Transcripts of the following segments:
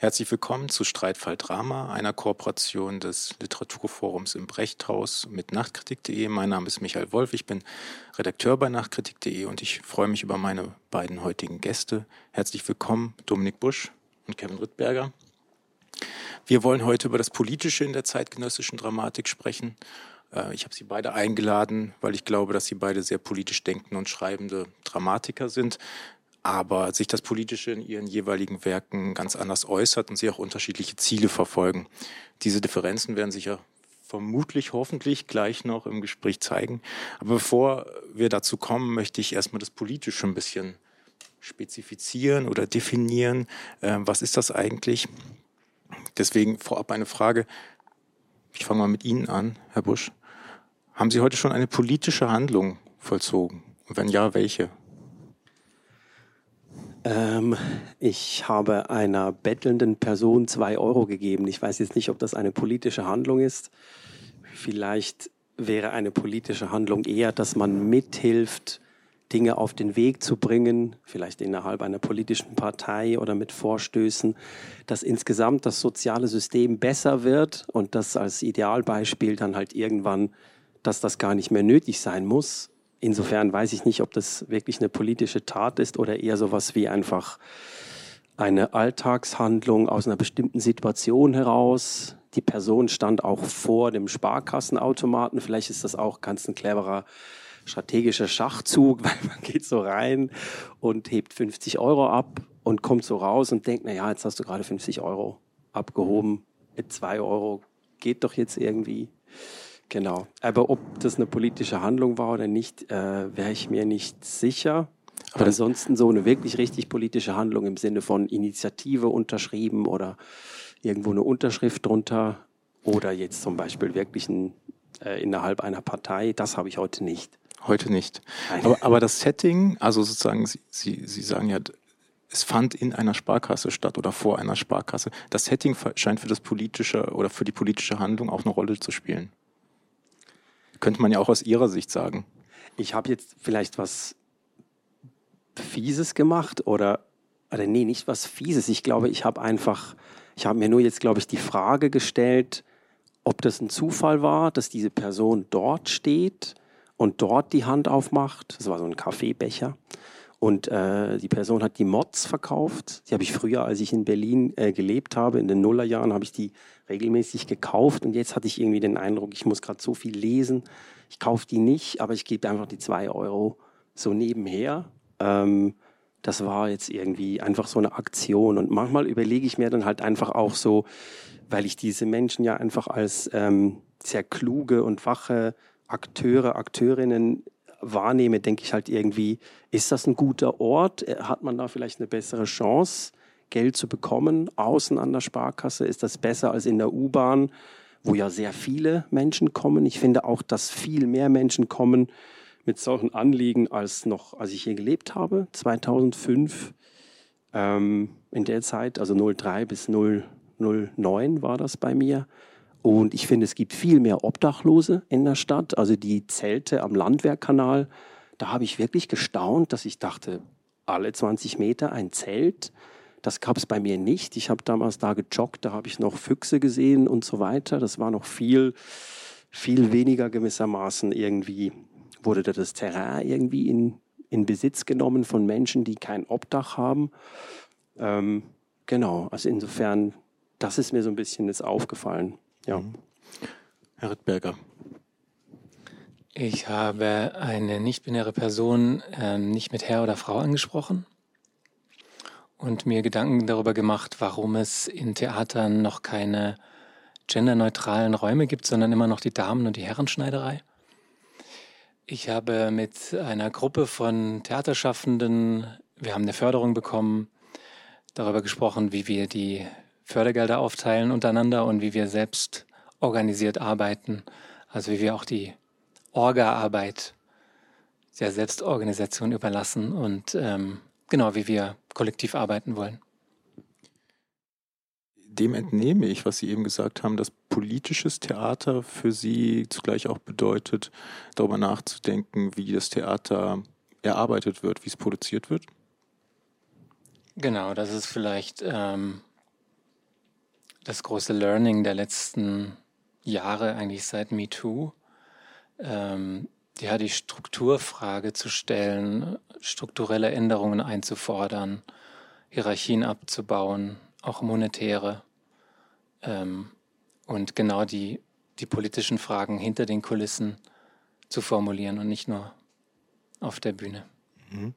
Herzlich willkommen zu Streitfall Drama, einer Kooperation des Literaturforums im Brechthaus mit Nachtkritik.de. Mein Name ist Michael Wolf, ich bin Redakteur bei Nachtkritik.de und ich freue mich über meine beiden heutigen Gäste. Herzlich willkommen, Dominik Busch und Kevin Rittberger. Wir wollen heute über das Politische in der zeitgenössischen Dramatik sprechen. Äh, ich habe Sie beide eingeladen, weil ich glaube, dass Sie beide sehr politisch denkende und schreibende Dramatiker sind aber sich das Politische in ihren jeweiligen Werken ganz anders äußert und sie auch unterschiedliche Ziele verfolgen. Diese Differenzen werden sich ja vermutlich, hoffentlich gleich noch im Gespräch zeigen. Aber bevor wir dazu kommen, möchte ich erstmal das Politische ein bisschen spezifizieren oder definieren. Äh, was ist das eigentlich? Deswegen vorab eine Frage. Ich fange mal mit Ihnen an, Herr Busch. Haben Sie heute schon eine politische Handlung vollzogen? Und wenn ja, welche? Ähm, ich habe einer bettelnden Person zwei Euro gegeben. Ich weiß jetzt nicht, ob das eine politische Handlung ist. Vielleicht wäre eine politische Handlung eher, dass man mithilft, Dinge auf den Weg zu bringen, vielleicht innerhalb einer politischen Partei oder mit Vorstößen, dass insgesamt das soziale System besser wird und das als Idealbeispiel dann halt irgendwann, dass das gar nicht mehr nötig sein muss, Insofern weiß ich nicht, ob das wirklich eine politische Tat ist oder eher sowas wie einfach eine Alltagshandlung aus einer bestimmten Situation heraus. Die Person stand auch vor dem Sparkassenautomaten. Vielleicht ist das auch ganz ein cleverer strategischer Schachzug, weil man geht so rein und hebt 50 Euro ab und kommt so raus und denkt, na ja, jetzt hast du gerade 50 Euro abgehoben. Mit zwei Euro geht doch jetzt irgendwie. Genau. Aber ob das eine politische Handlung war oder nicht, äh, wäre ich mir nicht sicher. Aber ansonsten so eine wirklich richtig politische Handlung im Sinne von Initiative unterschrieben oder irgendwo eine Unterschrift drunter oder jetzt zum Beispiel wirklich ein, äh, innerhalb einer Partei, das habe ich heute nicht. Heute nicht. Aber, aber, das Setting, also sozusagen, Sie, Sie, Sie sagen ja, es fand in einer Sparkasse statt oder vor einer Sparkasse. Das Setting scheint für das politische oder für die politische Handlung auch eine Rolle zu spielen. Könnte man ja auch aus Ihrer Sicht sagen. Ich habe jetzt vielleicht was Fieses gemacht oder, oder nee, nicht was Fieses. Ich glaube, ich habe einfach, ich habe mir nur jetzt, glaube ich, die Frage gestellt, ob das ein Zufall war, dass diese Person dort steht und dort die Hand aufmacht. Das war so ein Kaffeebecher. Und äh, die Person hat die Mods verkauft. Die habe ich früher, als ich in Berlin äh, gelebt habe, in den Nullerjahren, habe ich die regelmäßig gekauft. Und jetzt hatte ich irgendwie den Eindruck, ich muss gerade so viel lesen. Ich kaufe die nicht, aber ich gebe einfach die zwei Euro so nebenher. Ähm, das war jetzt irgendwie einfach so eine Aktion. Und manchmal überlege ich mir dann halt einfach auch so, weil ich diese Menschen ja einfach als ähm, sehr kluge und wache Akteure, Akteurinnen wahrnehme, denke ich halt irgendwie, ist das ein guter Ort? Äh, hat man da vielleicht eine bessere Chance, Geld zu bekommen außen an der Sparkasse? Ist das besser als in der U-Bahn, wo ja sehr viele Menschen kommen? Ich finde auch, dass viel mehr Menschen kommen mit solchen Anliegen als noch, als ich hier gelebt habe, 2005. Ähm, in der Zeit, also 03 bis 009 war das bei mir. Und ich finde, es gibt viel mehr Obdachlose in der Stadt. Also die Zelte am Landwehrkanal, da habe ich wirklich gestaunt, dass ich dachte, alle 20 Meter ein Zelt. Das gab es bei mir nicht. Ich habe damals da gejoggt, da habe ich noch Füchse gesehen und so weiter. Das war noch viel, viel weniger gewissermaßen irgendwie, wurde da das Terrain irgendwie in, in Besitz genommen von Menschen, die kein Obdach haben. Ähm, genau, also insofern, das ist mir so ein bisschen jetzt aufgefallen. Ja. Mhm. Herr Rittberger. Ich habe eine nicht-binäre Person äh, nicht mit Herr oder Frau angesprochen und mir Gedanken darüber gemacht, warum es in Theatern noch keine genderneutralen Räume gibt, sondern immer noch die Damen- und die Herrenschneiderei. Ich habe mit einer Gruppe von Theaterschaffenden, wir haben eine Förderung bekommen, darüber gesprochen, wie wir die Fördergelder aufteilen untereinander und wie wir selbst organisiert arbeiten, also wie wir auch die Orga-Arbeit der Selbstorganisation überlassen und ähm, genau wie wir kollektiv arbeiten wollen. Dem entnehme ich, was Sie eben gesagt haben, dass politisches Theater für Sie zugleich auch bedeutet, darüber nachzudenken, wie das Theater erarbeitet wird, wie es produziert wird. Genau, das ist vielleicht ähm, das große Learning der letzten Jahre, eigentlich seit MeToo, ähm, ja, die Strukturfrage zu stellen, strukturelle Änderungen einzufordern, Hierarchien abzubauen, auch monetäre ähm, und genau die, die politischen Fragen hinter den Kulissen zu formulieren und nicht nur auf der Bühne. Mhm.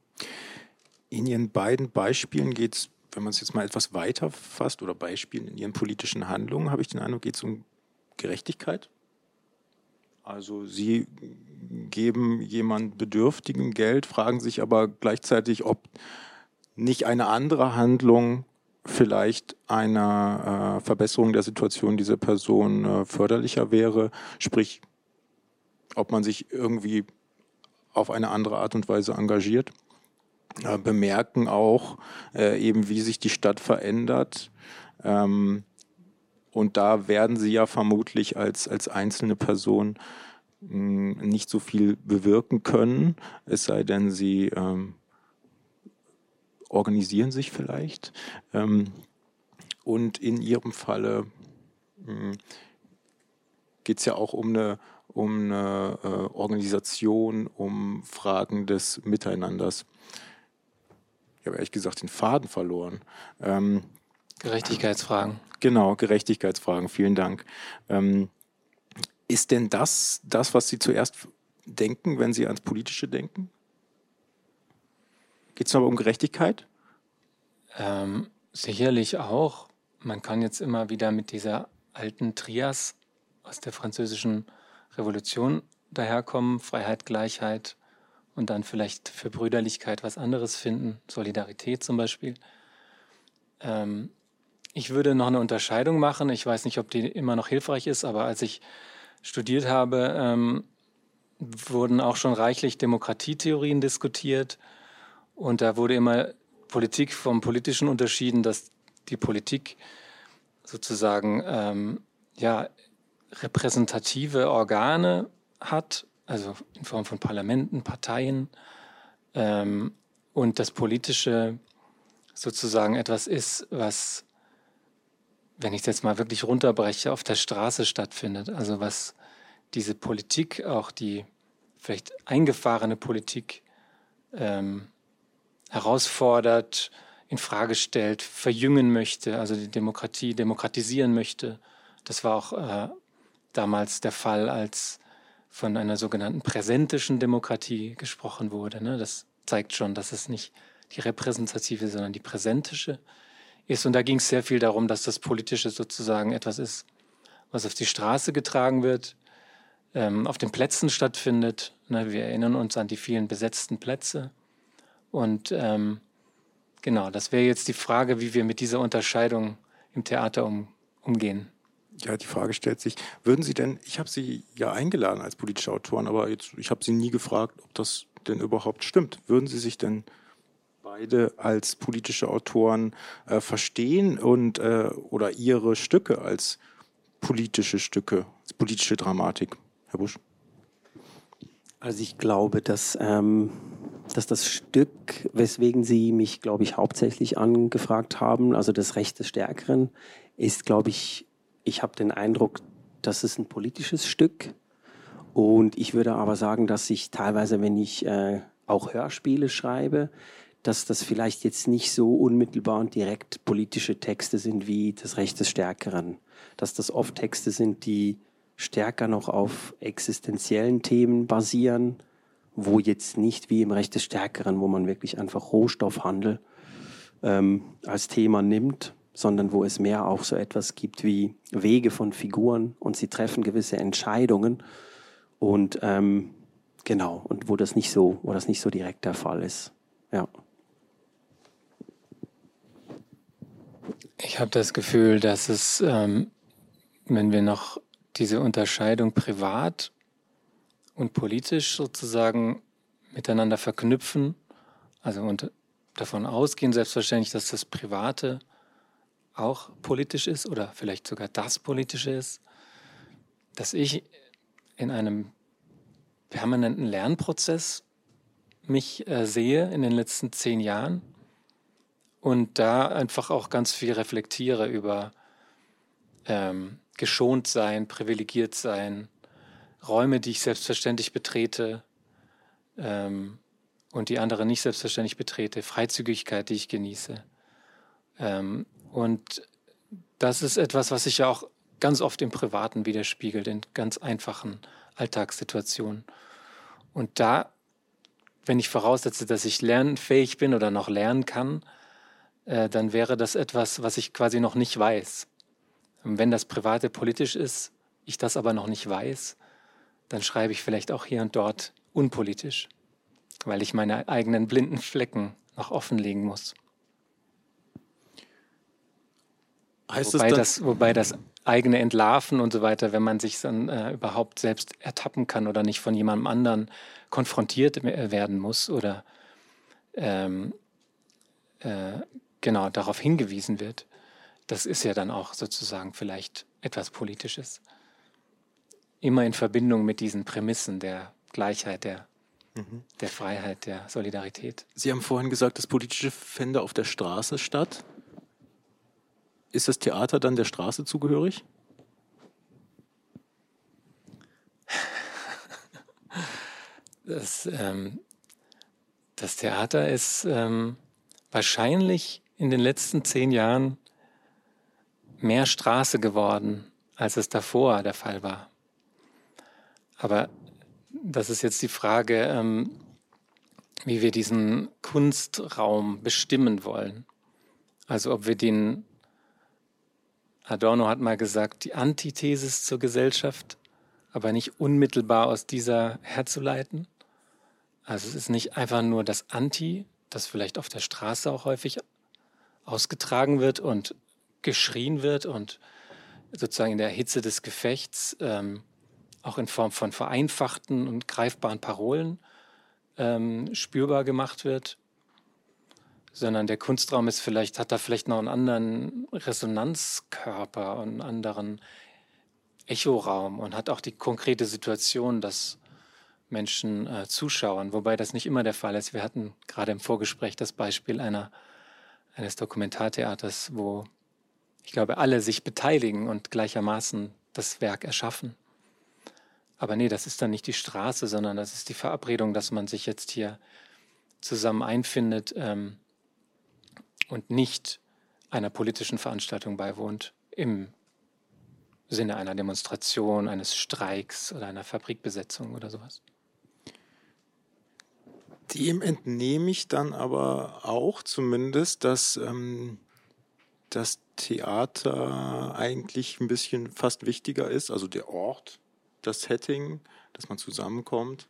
In Ihren beiden Beispielen geht es, wenn man es jetzt mal etwas weiter fasst oder Beispielen in Ihren politischen Handlungen, habe ich den Eindruck, geht es um Gerechtigkeit. Also Sie geben jemand Bedürftigen Geld, fragen sich aber gleichzeitig, ob nicht eine andere Handlung vielleicht einer äh, Verbesserung der Situation dieser Person äh, förderlicher wäre, sprich, ob man sich irgendwie auf eine andere Art und Weise engagiert. Äh, bemerken auch äh, eben, wie sich die Stadt verändert. Ähm, und da werden sie ja vermutlich als, als einzelne Person mh, hm, nicht so viel bewirken können, es sei denn, sie ähm, organisieren sich vielleicht. Ähm, und in ihrem Falle hm, geht es ja auch um eine, um eine äh, Organisation, um Fragen des Miteinanders. Ich habe ehrlich gesagt den Faden verloren. Ähm, Gerechtigkeitsfragen. Genau, Gerechtigkeitsfragen, vielen Dank. Ähm, ist denn das das, was Sie zuerst denken, wenn Sie ans Politische denken? Geht es aber um Gerechtigkeit? Ähm, sicherlich auch. Man kann jetzt immer wieder mit dieser alten Trias aus der französischen Revolution daherkommen, Freiheit, Gleichheit und dann vielleicht für Brüderlichkeit was anderes finden, Solidarität zum Beispiel. Ähm, ich würde noch eine Unterscheidung machen. Ich weiß nicht, ob die immer noch hilfreich ist, aber als ich studiert habe, ähm, wurden auch schon reichlich Demokratietheorien diskutiert. Und da wurde immer Politik vom Politischen unterschieden, dass die Politik sozusagen ähm, ja, repräsentative Organe hat, also in Form von Parlamenten, Parteien, ähm, und das Politische sozusagen etwas ist, was wenn ich es jetzt mal wirklich runterbreche, auf der Straße stattfindet. Also was diese Politik, auch die vielleicht eingefahrene Politik, ähm, herausfordert, in Frage stellt, verjüngen möchte, also die Demokratie demokratisieren möchte. Das war auch äh, damals der Fall, als von einer sogenannten präsentischen Demokratie gesprochen wurde. Ne? Das zeigt schon, dass es nicht die repräsentative, sondern die präsentische ist. Und da ging es sehr viel darum, dass das Politische sozusagen etwas ist, was auf die Straße getragen wird, ähm, auf den Plätzen stattfindet. Ne, wir erinnern uns an die vielen besetzten Plätze. Und ähm, genau, das wäre jetzt die Frage, wie wir mit dieser Unterscheidung im Theater um, umgehen. Ja, die Frage stellt sich, würden Sie denn, ich habe Sie ja eingeladen als politische Autoren, aber jetzt, ich habe Sie nie gefragt, ob das denn überhaupt stimmt. Würden Sie sich denn beide als politische Autoren äh, verstehen und äh, oder ihre Stücke als politische Stücke, als politische Dramatik. Herr Busch. Also ich glaube, dass, ähm, dass das Stück, weswegen Sie mich, glaube ich, hauptsächlich angefragt haben, also das Recht des Stärkeren, ist, glaube ich, ich habe den Eindruck, das ist ein politisches Stück. Und ich würde aber sagen, dass ich teilweise, wenn ich äh, auch Hörspiele schreibe, dass das vielleicht jetzt nicht so unmittelbar und direkt politische Texte sind wie das Recht des Stärkeren. Dass das oft Texte sind, die stärker noch auf existenziellen Themen basieren, wo jetzt nicht wie im Recht des Stärkeren, wo man wirklich einfach Rohstoffhandel ähm, als Thema nimmt, sondern wo es mehr auch so etwas gibt wie Wege von Figuren und sie treffen gewisse Entscheidungen und ähm, genau und wo das nicht so, wo das nicht so direkt der Fall ist. Ja. Ich habe das Gefühl, dass es, ähm, wenn wir noch diese Unterscheidung privat und politisch sozusagen miteinander verknüpfen, also und davon ausgehen selbstverständlich, dass das Private auch politisch ist oder vielleicht sogar das Politische ist, dass ich in einem permanenten Lernprozess mich äh, sehe in den letzten zehn Jahren und da einfach auch ganz viel reflektiere über ähm, geschont sein, privilegiert sein, Räume, die ich selbstverständlich betrete ähm, und die andere nicht selbstverständlich betrete, Freizügigkeit, die ich genieße. Ähm, und das ist etwas, was sich ja auch ganz oft im Privaten widerspiegelt, in ganz einfachen Alltagssituationen. Und da, wenn ich voraussetze, dass ich lernfähig bin oder noch lernen kann, äh, dann wäre das etwas, was ich quasi noch nicht weiß. Und wenn das Private politisch ist, ich das aber noch nicht weiß, dann schreibe ich vielleicht auch hier und dort unpolitisch, weil ich meine eigenen blinden Flecken noch offenlegen muss. Heißt wobei, das, das, wobei das eigene Entlarven und so weiter, wenn man sich dann äh, überhaupt selbst ertappen kann oder nicht von jemandem anderen konfrontiert werden muss oder ähm, äh, genau darauf hingewiesen wird, das ist ja dann auch sozusagen vielleicht etwas Politisches. Immer in Verbindung mit diesen Prämissen der Gleichheit, der, mhm. der Freiheit, der Solidarität. Sie haben vorhin gesagt, das Politische fände auf der Straße statt. Ist das Theater dann der Straße zugehörig? Das, ähm, das Theater ist ähm, wahrscheinlich in den letzten zehn Jahren mehr Straße geworden, als es davor der Fall war. Aber das ist jetzt die Frage, ähm, wie wir diesen Kunstraum bestimmen wollen. Also ob wir den, Adorno hat mal gesagt, die Antithesis zur Gesellschaft, aber nicht unmittelbar aus dieser herzuleiten. Also es ist nicht einfach nur das Anti, das vielleicht auf der Straße auch häufig ausgetragen wird und geschrien wird und sozusagen in der Hitze des Gefechts ähm, auch in Form von vereinfachten und greifbaren Parolen ähm, spürbar gemacht wird, sondern der Kunstraum ist vielleicht, hat da vielleicht noch einen anderen Resonanzkörper und einen anderen Echoraum und hat auch die konkrete Situation, dass Menschen äh, zuschauen, wobei das nicht immer der Fall ist. Wir hatten gerade im Vorgespräch das Beispiel einer, eines Dokumentartheaters, wo ich glaube, alle sich beteiligen und gleichermaßen das Werk erschaffen. Aber nee, das ist dann nicht die Straße, sondern das ist die Verabredung, dass man sich jetzt hier zusammen einfindet ähm, und nicht einer politischen Veranstaltung beiwohnt im Sinne einer Demonstration, eines Streiks oder einer Fabrikbesetzung oder sowas. Dem entnehme ich dann aber auch zumindest, dass ähm, das Theater eigentlich ein bisschen fast wichtiger ist, also der Ort, das Setting, dass man zusammenkommt,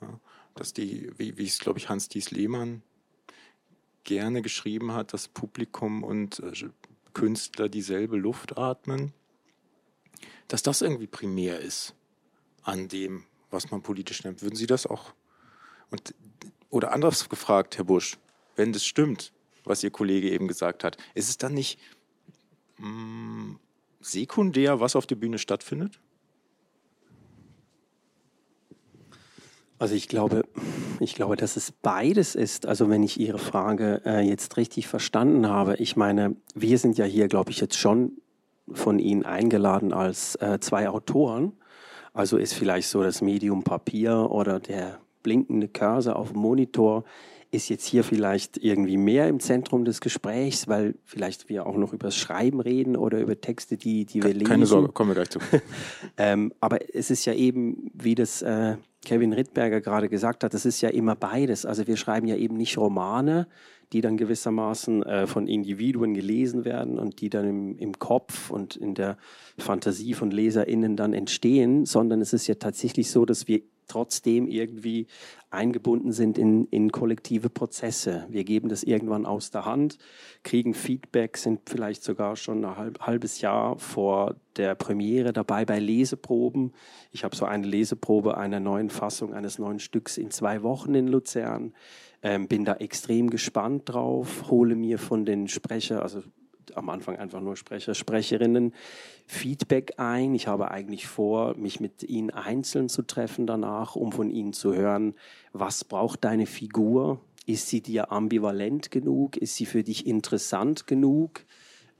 ja, dass die, wie, wie es glaube ich Hans Dies Lehmann gerne geschrieben hat, dass Publikum und äh, Künstler dieselbe Luft atmen, dass das irgendwie primär ist an dem, was man politisch nennt. Würden Sie das auch? Und, oder anders gefragt, Herr Busch, wenn das stimmt, was Ihr Kollege eben gesagt hat. Ist es dann nicht mh, mm, sekundär, was auf der Bühne stattfindet? Also ich glaube, ich glaube, dass es beides ist. Also wenn ich Ihre Frage äh, jetzt richtig verstanden habe, ich meine, wir sind ja hier, glaube ich, jetzt schon von Ihnen eingeladen als äh, zwei Autoren. Also ist vielleicht so das Medium Papier oder der blinkende Cursor auf dem Monitor ist jetzt hier vielleicht irgendwie mehr im Zentrum des Gesprächs, weil vielleicht wir auch noch über das Schreiben reden oder über Texte, die, die wir lesen. Keine Sorge, kommen wir gleich zu. ähm, aber es ist ja eben, wie das äh, Kevin Rittberger gerade gesagt hat, es ist ja immer beides. Also wir schreiben ja eben nicht Romane, die dann gewissermaßen äh, von Individuen gelesen werden und die dann im, im Kopf und in der Fantasie von LeserInnen dann entstehen, sondern es ist ja tatsächlich so, dass wir trotzdem irgendwie eingebunden sind in, in kollektive Prozesse. Wir geben das irgendwann aus der Hand, kriegen Feedback, sind vielleicht sogar schon ein halb, halbes Jahr vor der Premiere dabei bei Leseproben. Ich habe so eine Leseprobe einer neuen Fassung eines neuen Stücks in zwei Wochen in Luzern. Ähm, bin da extrem gespannt drauf, hole mir von den Sprecher, also am Anfang einfach nur Sprecher, Sprecherinnen Feedback ein. Ich habe eigentlich vor, mich mit ihnen einzeln zu treffen danach, um von ihnen zu hören, was braucht deine Figur? Ist sie dir ambivalent genug? Ist sie für dich interessant genug?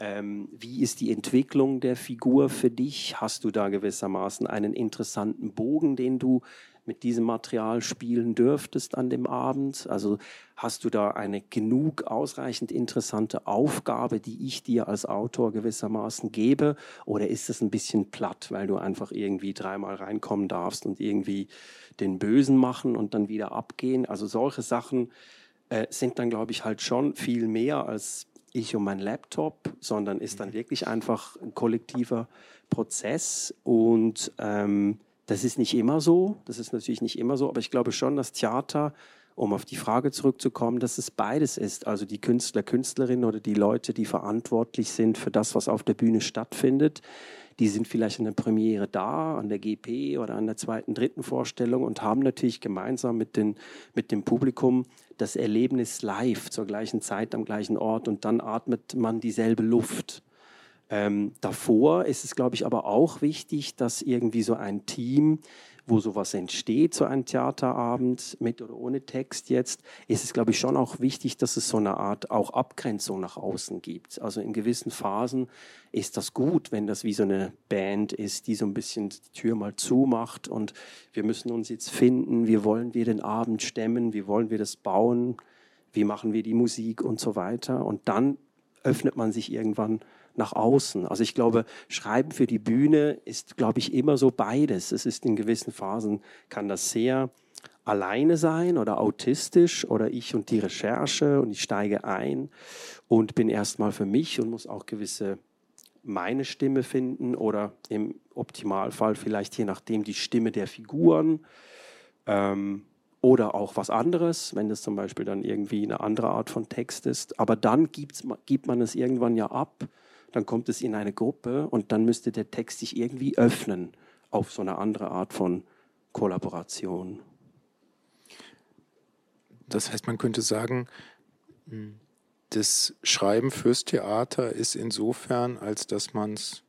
Ähm, wie ist die Entwicklung der Figur für dich? Hast du da gewissermaßen einen interessanten Bogen, den du mit diesem Material spielen dürftest an dem Abend? Also hast du da eine genug ausreichend interessante Aufgabe, die ich dir als Autor gewissermaßen gebe? Oder ist es ein bisschen platt, weil du einfach irgendwie dreimal reinkommen darfst und irgendwie den Bösen machen und dann wieder abgehen? Also solche Sachen äh, sind dann, glaube ich, halt schon viel mehr als ich und mein Laptop, sondern ist dann mhm. wirklich einfach ein kollektiver Prozess und ähm, das ist nicht immer so, das ist natürlich nicht immer so, aber ich glaube schon, dass Theater, um auf die Frage zurückzukommen, dass es beides ist. Also die Künstler, Künstlerinnen oder die Leute, die verantwortlich sind für das, was auf der Bühne stattfindet, die sind vielleicht an der Premiere da, an der GP oder an der zweiten, dritten Vorstellung und haben natürlich gemeinsam mit, den, mit dem Publikum das Erlebnis live zur gleichen Zeit am gleichen Ort und dann atmet man dieselbe Luft. Ähm, davor ist es, glaube ich, aber auch wichtig, dass irgendwie so ein Team, wo sowas entsteht, so ein Theaterabend mit oder ohne Text jetzt, ist es, glaube ich, schon auch wichtig, dass es so eine Art auch Abgrenzung nach außen gibt. Also in gewissen Phasen ist das gut, wenn das wie so eine Band ist, die so ein bisschen die Tür mal zumacht und wir müssen uns jetzt finden, wie wollen wir den Abend stemmen, wie wollen wir das bauen, wie machen wir die Musik und so weiter. Und dann öffnet man sich irgendwann nach außen. Also ich glaube, Schreiben für die Bühne ist, glaube ich, immer so beides. Es ist in gewissen Phasen, kann das sehr alleine sein oder autistisch oder ich und die Recherche und ich steige ein und bin erstmal für mich und muss auch gewisse meine Stimme finden oder im Optimalfall vielleicht je nachdem die Stimme der Figuren ähm, oder auch was anderes, wenn das zum Beispiel dann irgendwie eine andere Art von Text ist. Aber dann gibt's, gibt man es irgendwann ja ab dann kommt es in eine Gruppe und dann müsste der Text sich irgendwie öffnen auf so eine andere Art von Kollaboration. Das heißt, man könnte sagen, das Schreiben fürs Theater ist insofern, als dass man es,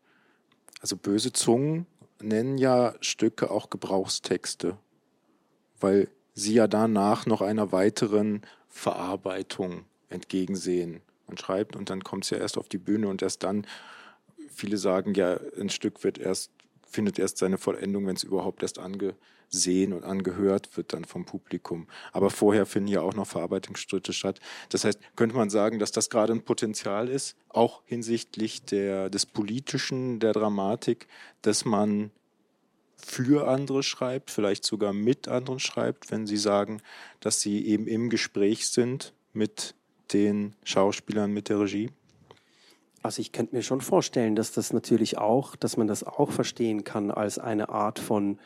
also böse Zungen nennen ja Stücke auch Gebrauchstexte, weil sie ja danach noch einer weiteren Verarbeitung entgegensehen. Man schreibt und dann kommt es ja erst auf die Bühne und erst dann, viele sagen ja, ein Stück wird erst, findet erst seine Vollendung, wenn es überhaupt erst angesehen und angehört wird dann vom Publikum. Aber vorher finden ja auch noch Verarbeitungsschritte statt. Das heißt, könnte man sagen, dass das gerade ein Potenzial ist, auch hinsichtlich der, des Politischen, der Dramatik, dass man für andere schreibt, vielleicht sogar mit anderen schreibt, wenn sie sagen, dass sie eben im Gespräch sind mit den Schauspielern mit der Regie? Also ich könnte mir schon vorstellen, dass das natürlich auch, dass man das auch verstehen kann als eine Art von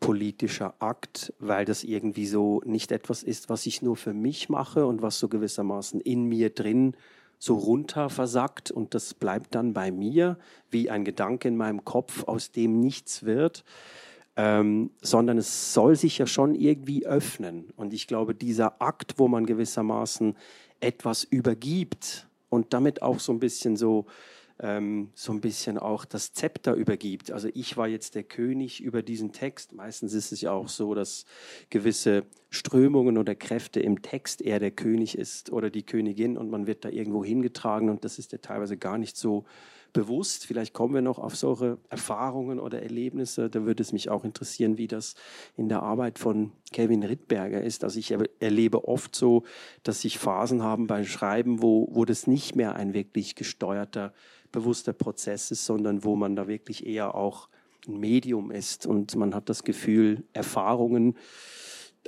politischer Akt, weil das irgendwie so nicht etwas ist, was ich nur für mich mache und was so gewissermaßen in mir drin so runter versackt und das bleibt dann bei mir wie ein Gedanke in meinem Kopf, aus dem nichts wird, ähm, sondern es soll sich ja schon irgendwie öffnen. Und ich glaube, dieser Akt, wo man gewissermaßen etwas übergibt und damit auch so ein bisschen so, ähm, so ein bisschen auch das Zepter übergibt. Also ich war jetzt der König über diesen Text. Meistens ist es ja auch so, dass gewisse Strömungen oder Kräfte im Text eher der König ist oder die Königin und man wird da irgendwo hingetragen und das ist ja teilweise gar nicht so bewusst. Vielleicht kommen wir noch auf solche Erfahrungen oder Erlebnisse. Da würde es mich auch interessieren, wie das in der Arbeit von Kevin Rittberger ist. Also ich erlebe oft so, dass sich Phasen haben beim Schreiben, wo, wo das nicht mehr ein wirklich gesteuerter, bewusster Prozess ist, sondern wo man da wirklich eher auch ein Medium ist und man hat das Gefühl, Erfahrungen,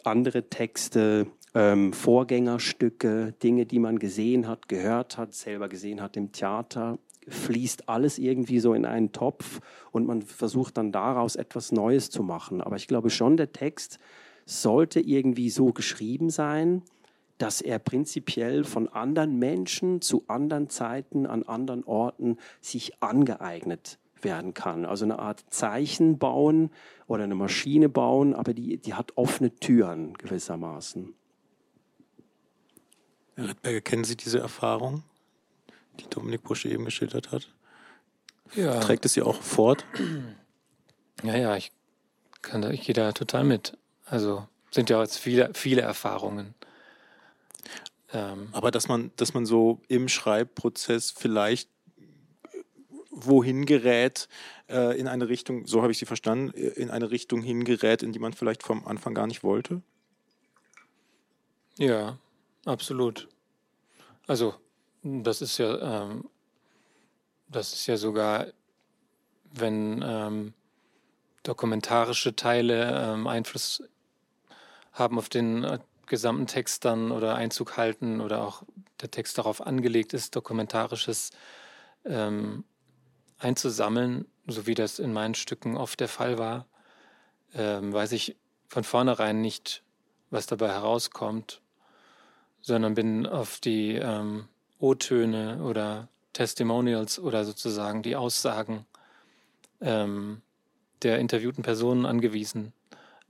andere Texte, ähm, Vorgängerstücke, Dinge, die man gesehen hat, gehört hat, selber gesehen hat im Theater, fließt alles irgendwie so in einen Topf und man versucht dann daraus etwas Neues zu machen. Aber ich glaube schon, der Text sollte irgendwie so geschrieben sein, dass er prinzipiell von anderen Menschen zu anderen Zeiten an anderen Orten sich angeeignet werden kann. Also eine Art Zeichen bauen oder eine Maschine bauen, aber die, die hat offene Türen gewissermaßen. Herr Rittberger, kennen Sie diese Erfahrung? Die Dominik Busche eben geschildert hat? Ja. Trägt es sie auch fort? Ja, ja, ich kann da, ich gehe da total mit. Also sind ja jetzt viele, viele Erfahrungen. Ähm, Aber dass man, dass man so im Schreibprozess vielleicht wohin gerät, äh, in eine Richtung, so habe ich sie verstanden, äh, in eine Richtung hingerät, in die man vielleicht vom Anfang gar nicht wollte? Ja, absolut. Also, das ist ja, ähm, das ist ja sogar, wenn ähm, dokumentarische Teile ähm, Einfluss haben auf den äh, gesamten Text dann oder Einzug halten oder auch der Text darauf angelegt ist, dokumentarisches ähm, einzusammeln, so wie das in meinen Stücken oft der Fall war, ähm, weiß ich von vornherein nicht, was dabei herauskommt, sondern bin auf die ähm, O-Töne oder Testimonials oder sozusagen die Aussagen ähm, der interviewten Personen angewiesen.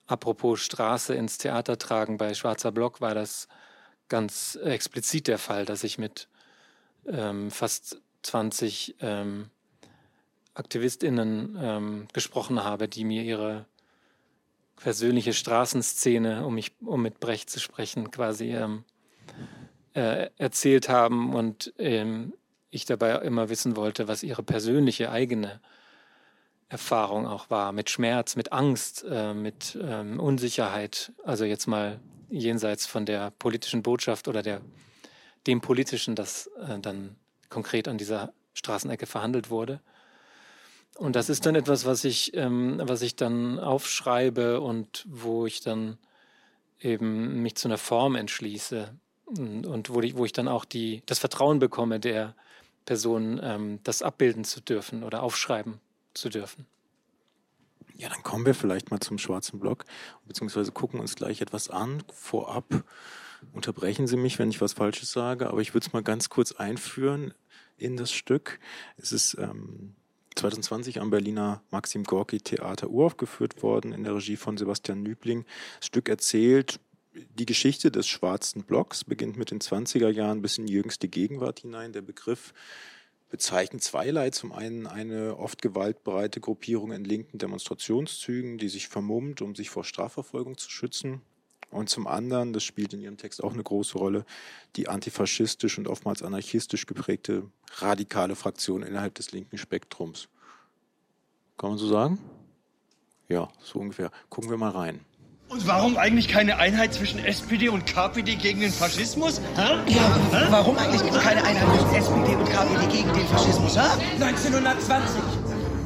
Apropos Straße ins Theater tragen, bei Schwarzer Block war das ganz explizit der Fall, dass ich mit ähm, fast 20 ähm, AktivistInnen ähm, gesprochen habe, die mir ihre persönliche Straßenszene, um mich, um mit Brecht zu sprechen, quasi ähm, äh, erzählt haben und ähm, ich dabei immer wissen wollte, was ihre persönliche eigene Erfahrung auch war, mit Schmerz, mit Angst, äh, mit ähm, Unsicherheit, also jetzt mal jenseits von der politischen Botschaft oder der, dem politischen, das äh, dann konkret an dieser Straßenecke verhandelt wurde. Und das ist dann etwas, was ich, ähm, was ich dann aufschreibe und wo ich dann eben mich zu einer Form entschließe und, wo, ich, wo ich dann auch die, das Vertrauen bekomme der Person, ähm, das abbilden zu dürfen oder aufschreiben zu dürfen. Ja, dann kommen wir vielleicht mal zum schwarzen Block, beziehungsweise gucken uns gleich etwas an. Vorab unterbrechen Sie mich, wenn ich was Falsches sage, aber ich würde es mal ganz kurz einführen in das Stück. Es ist ähm, 2020 am Berliner Maxim Gorki Theater uraufgeführt worden in der Regie von Sebastian Nübling. Das Stück erzählt die Geschichte des schwarzen Blocks, beginnt mit den 20er Jahren bis in die jüngste Gegenwart hinein. Der Begriff bezeichnen zweierlei. Zum einen eine oft gewaltbereite Gruppierung in linken Demonstrationszügen, die sich vermummt, um sich vor Strafverfolgung zu schützen. Und zum anderen, das spielt in Ihrem Text auch eine große Rolle, die antifaschistisch und oftmals anarchistisch geprägte radikale Fraktion innerhalb des linken Spektrums. Kann man so sagen? Ja, so ungefähr. Gucken wir mal rein. Und warum eigentlich keine Einheit zwischen SPD und KPD gegen den Faschismus? Hä? Ja, Hä? warum eigentlich keine Einheit zwischen SPD und KPD gegen den Faschismus? Hä? 1920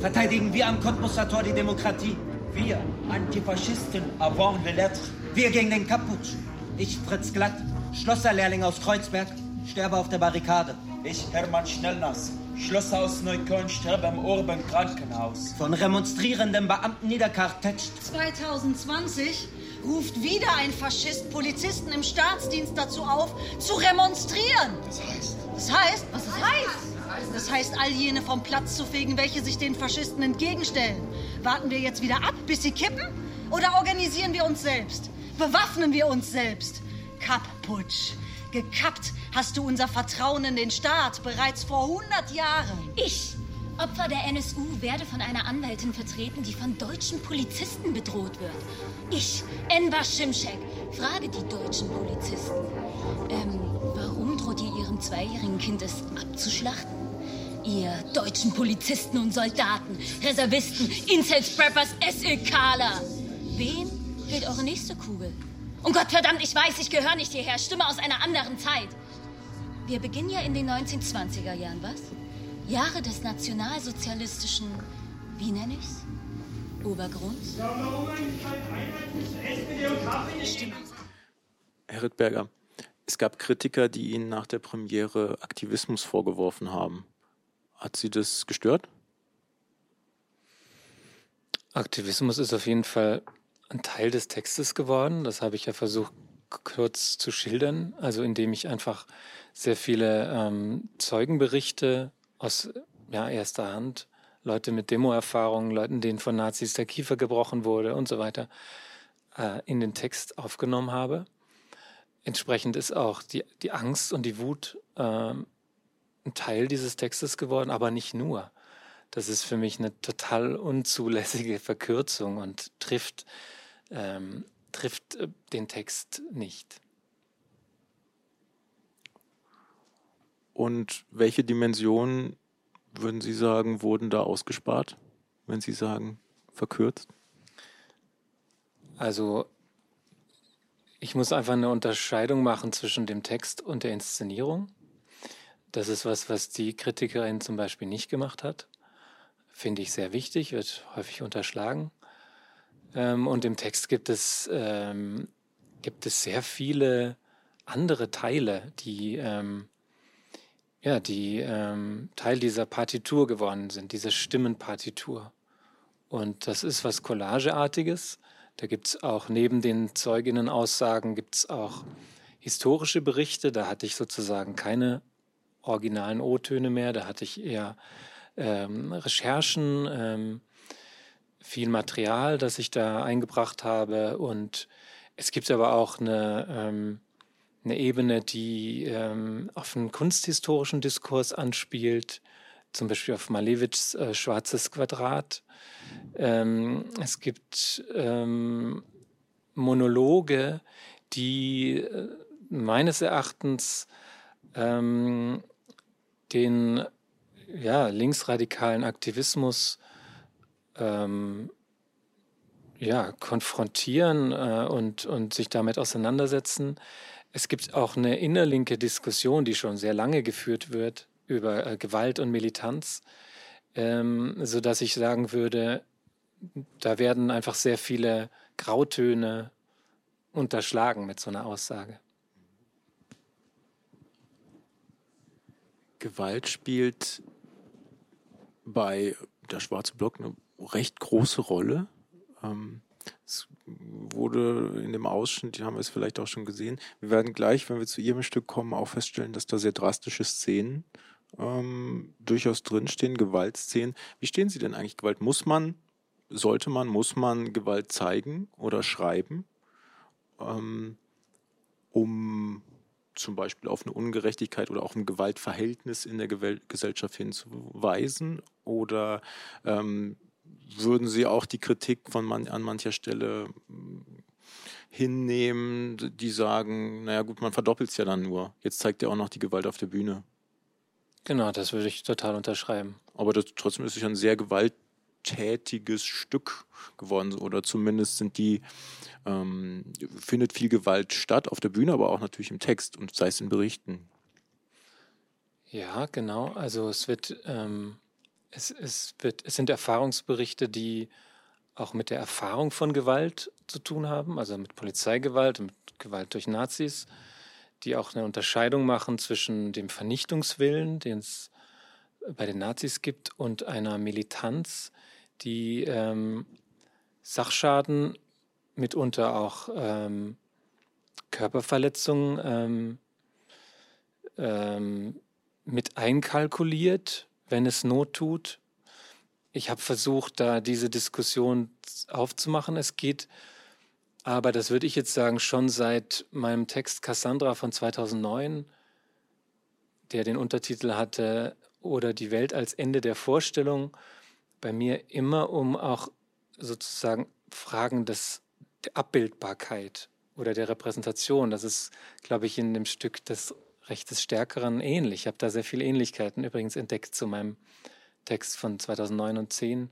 verteidigen wir am Cottbusser die Demokratie. Wir, Antifaschisten, avant les lettres. Wir gegen den Kaputsch. Ich, Fritz Glatt, Schlosserlehrling aus Kreuzberg, sterbe auf der Barrikade. Ich, Hermann Schnellnass, Schlosshaus Neukölln, sterbe im Urban Krankenhaus. Von remonstrierenden Beamten niederkartetscht. 2020 ruft wieder ein Faschist Polizisten im Staatsdienst dazu auf, zu remonstrieren. Das heißt? Das heißt, was das heißt? Das heißt, all jene vom Platz zu fegen, welche sich den Faschisten entgegenstellen. Warten wir jetzt wieder ab, bis sie kippen? Oder organisieren wir uns selbst? Bewaffnen wir uns selbst? Kapp-Putsch. Gekappt hast du unser Vertrauen in den Staat bereits vor 100 Jahren. Ich, Opfer der NSU, werde von einer Anwältin vertreten, die von deutschen Polizisten bedroht wird. Ich, Enver Schimschek, frage die deutschen Polizisten. Ähm, warum droht ihr ihrem zweijährigen Kind es abzuschlachten? Ihr deutschen Polizisten und Soldaten, Reservisten, Incels, Preppers, SEKler. Wem gilt eure nächste Kugel? Und Gott verdammt, ich weiß, ich gehöre nicht hierher. Stimme aus einer anderen Zeit. Wir beginnen ja in den 1920er Jahren, was? Jahre des nationalsozialistischen, wie nenne ich's? Obergrunds? Herr Rittberger, es gab Kritiker, die Ihnen nach der Premiere Aktivismus vorgeworfen haben. Hat Sie das gestört? Aktivismus ist auf jeden Fall ein Teil des Textes geworden. Das habe ich ja versucht kurz zu schildern, also indem ich einfach sehr viele ähm, Zeugenberichte aus ja, erster Hand, Leute mit Demoerfahrungen, Leuten, denen von Nazis der Kiefer gebrochen wurde und so weiter, äh, in den Text aufgenommen habe. Entsprechend ist auch die, die Angst und die Wut äh, ein Teil dieses Textes geworden, aber nicht nur. Das ist für mich eine total unzulässige Verkürzung und trifft ähm, trifft äh, den Text nicht. Und welche Dimension würden Sie sagen, wurden da ausgespart, wenn Sie sagen, verkürzt? Also ich muss einfach eine Unterscheidung machen zwischen dem Text und der Inszenierung. Das ist was, was die Kritikerin zum Beispiel nicht gemacht hat. Finde ich sehr wichtig, wird häufig unterschlagen. Ähm, und im Text gibt es, ähm, gibt es sehr viele andere Teile, die, ähm, ja, die ähm, Teil dieser Partitur geworden sind, dieser Stimmenpartitur. Und das ist was Collageartiges. Da gibt es auch neben den Zeuginnenaussagen gibt es auch historische Berichte. Da hatte ich sozusagen keine originalen O-Töne mehr. Da hatte ich eher ähm, Recherchen, ähm, viel Material, das ich da eingebracht habe. Und es gibt aber auch eine, ähm, eine Ebene, die ähm, auf einen kunsthistorischen Diskurs anspielt, zum Beispiel auf Malevich äh, Schwarzes Quadrat. Ähm, es gibt ähm, Monologe, die äh, meines Erachtens ähm, den ja, linksradikalen Aktivismus ähm, ja, konfrontieren äh, und, und sich damit auseinandersetzen. Es gibt auch eine innerlinke Diskussion, die schon sehr lange geführt wird über äh, Gewalt und Militanz, ähm, so dass ich sagen würde, da werden einfach sehr viele Grautöne unterschlagen mit so einer Aussage. Gewalt spielt bei der Schwarze Block eine recht große Rolle. Ähm, es wurde in dem Ausschnitt, den haben wir es vielleicht auch schon gesehen. Wir werden gleich, wenn wir zu Ihrem Stück kommen, auch feststellen, dass da sehr drastische Szenen ähm, durchaus drinstehen, Gewaltszenen. Wie stehen Sie denn eigentlich Gewalt? Muss man, sollte man, muss man Gewalt zeigen oder schreiben, ähm, um zum Beispiel auf eine Ungerechtigkeit oder auch ein Gewaltverhältnis in der Gesellschaft hinzuweisen? Oder ähm, würden Sie auch die Kritik von man, an mancher Stelle hm, hinnehmen, die sagen, naja gut, man verdoppelt es ja dann nur. Jetzt zeigt er auch noch die Gewalt auf der Bühne. Genau, das würde ich total unterschreiben. Aber das, trotzdem ist es ja ein sehr gewalttätiges Stück geworden. Oder zumindest sind die, ähm, findet viel Gewalt statt auf der Bühne, aber auch natürlich im Text und sei es in Berichten. Ja, genau. Also es wird ähm, es, es, wird, es sind Erfahrungsberichte, die auch mit der Erfahrung von Gewalt zu tun haben, also mit Polizeigewalt mit Gewalt durch Nazis, die auch eine Unterscheidung machen zwischen dem Vernichtungswillen, den es bei den Nazis gibt, und einer Militanz, die ähm, Sachschaden, mitunter auch ähm, Körperverletzungen ähm, ähm mit einkalkuliert wenn es Not tut. Ich habe versucht, da diese Diskussion aufzumachen. Es geht aber, das würde ich jetzt sagen, schon seit meinem Text Cassandra von 2009, der den Untertitel hatte, oder die Welt als Ende der Vorstellung, bei mir immer um auch sozusagen Fragen des, der Abbildbarkeit oder der Repräsentation. Das ist, glaube ich, in dem Stück des Recht des Stärkeren ähnlich. Ich habe da sehr viele Ähnlichkeiten übrigens entdeckt zu meinem Text von 2009 und 10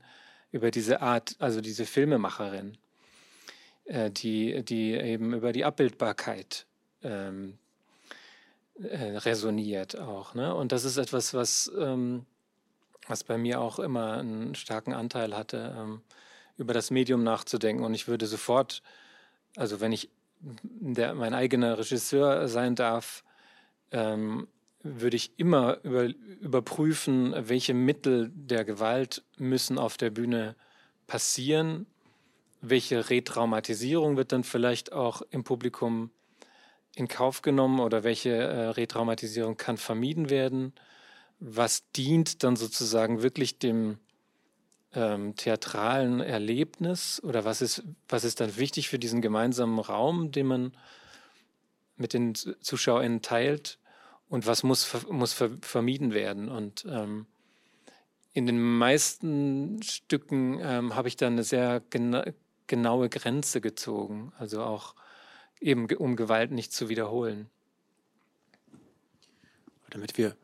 über diese Art, also diese Filmemacherin, äh, die, die eben über die Abbildbarkeit ähm, äh, resoniert auch. Ne? Und das ist etwas, was, ähm, was bei mir auch immer einen starken Anteil hatte, ähm, über das Medium nachzudenken. Und ich würde sofort, also wenn ich der, mein eigener Regisseur sein darf, ähm, würde ich immer über, überprüfen, welche Mittel der Gewalt müssen auf der Bühne passieren, welche Retraumatisierung wird dann vielleicht auch im Publikum in Kauf genommen oder welche äh, Retraumatisierung kann vermieden werden, was dient dann sozusagen wirklich dem ähm, theatralen Erlebnis oder was ist, was ist dann wichtig für diesen gemeinsamen Raum, den man mit den ZuschauerInnen teilt und was muss, muss vermieden werden. Und ähm, in den meisten Stücken ähm, habe ich dann eine sehr gena genaue Grenze gezogen, also auch eben um Gewalt nicht zu wiederholen. Damit wir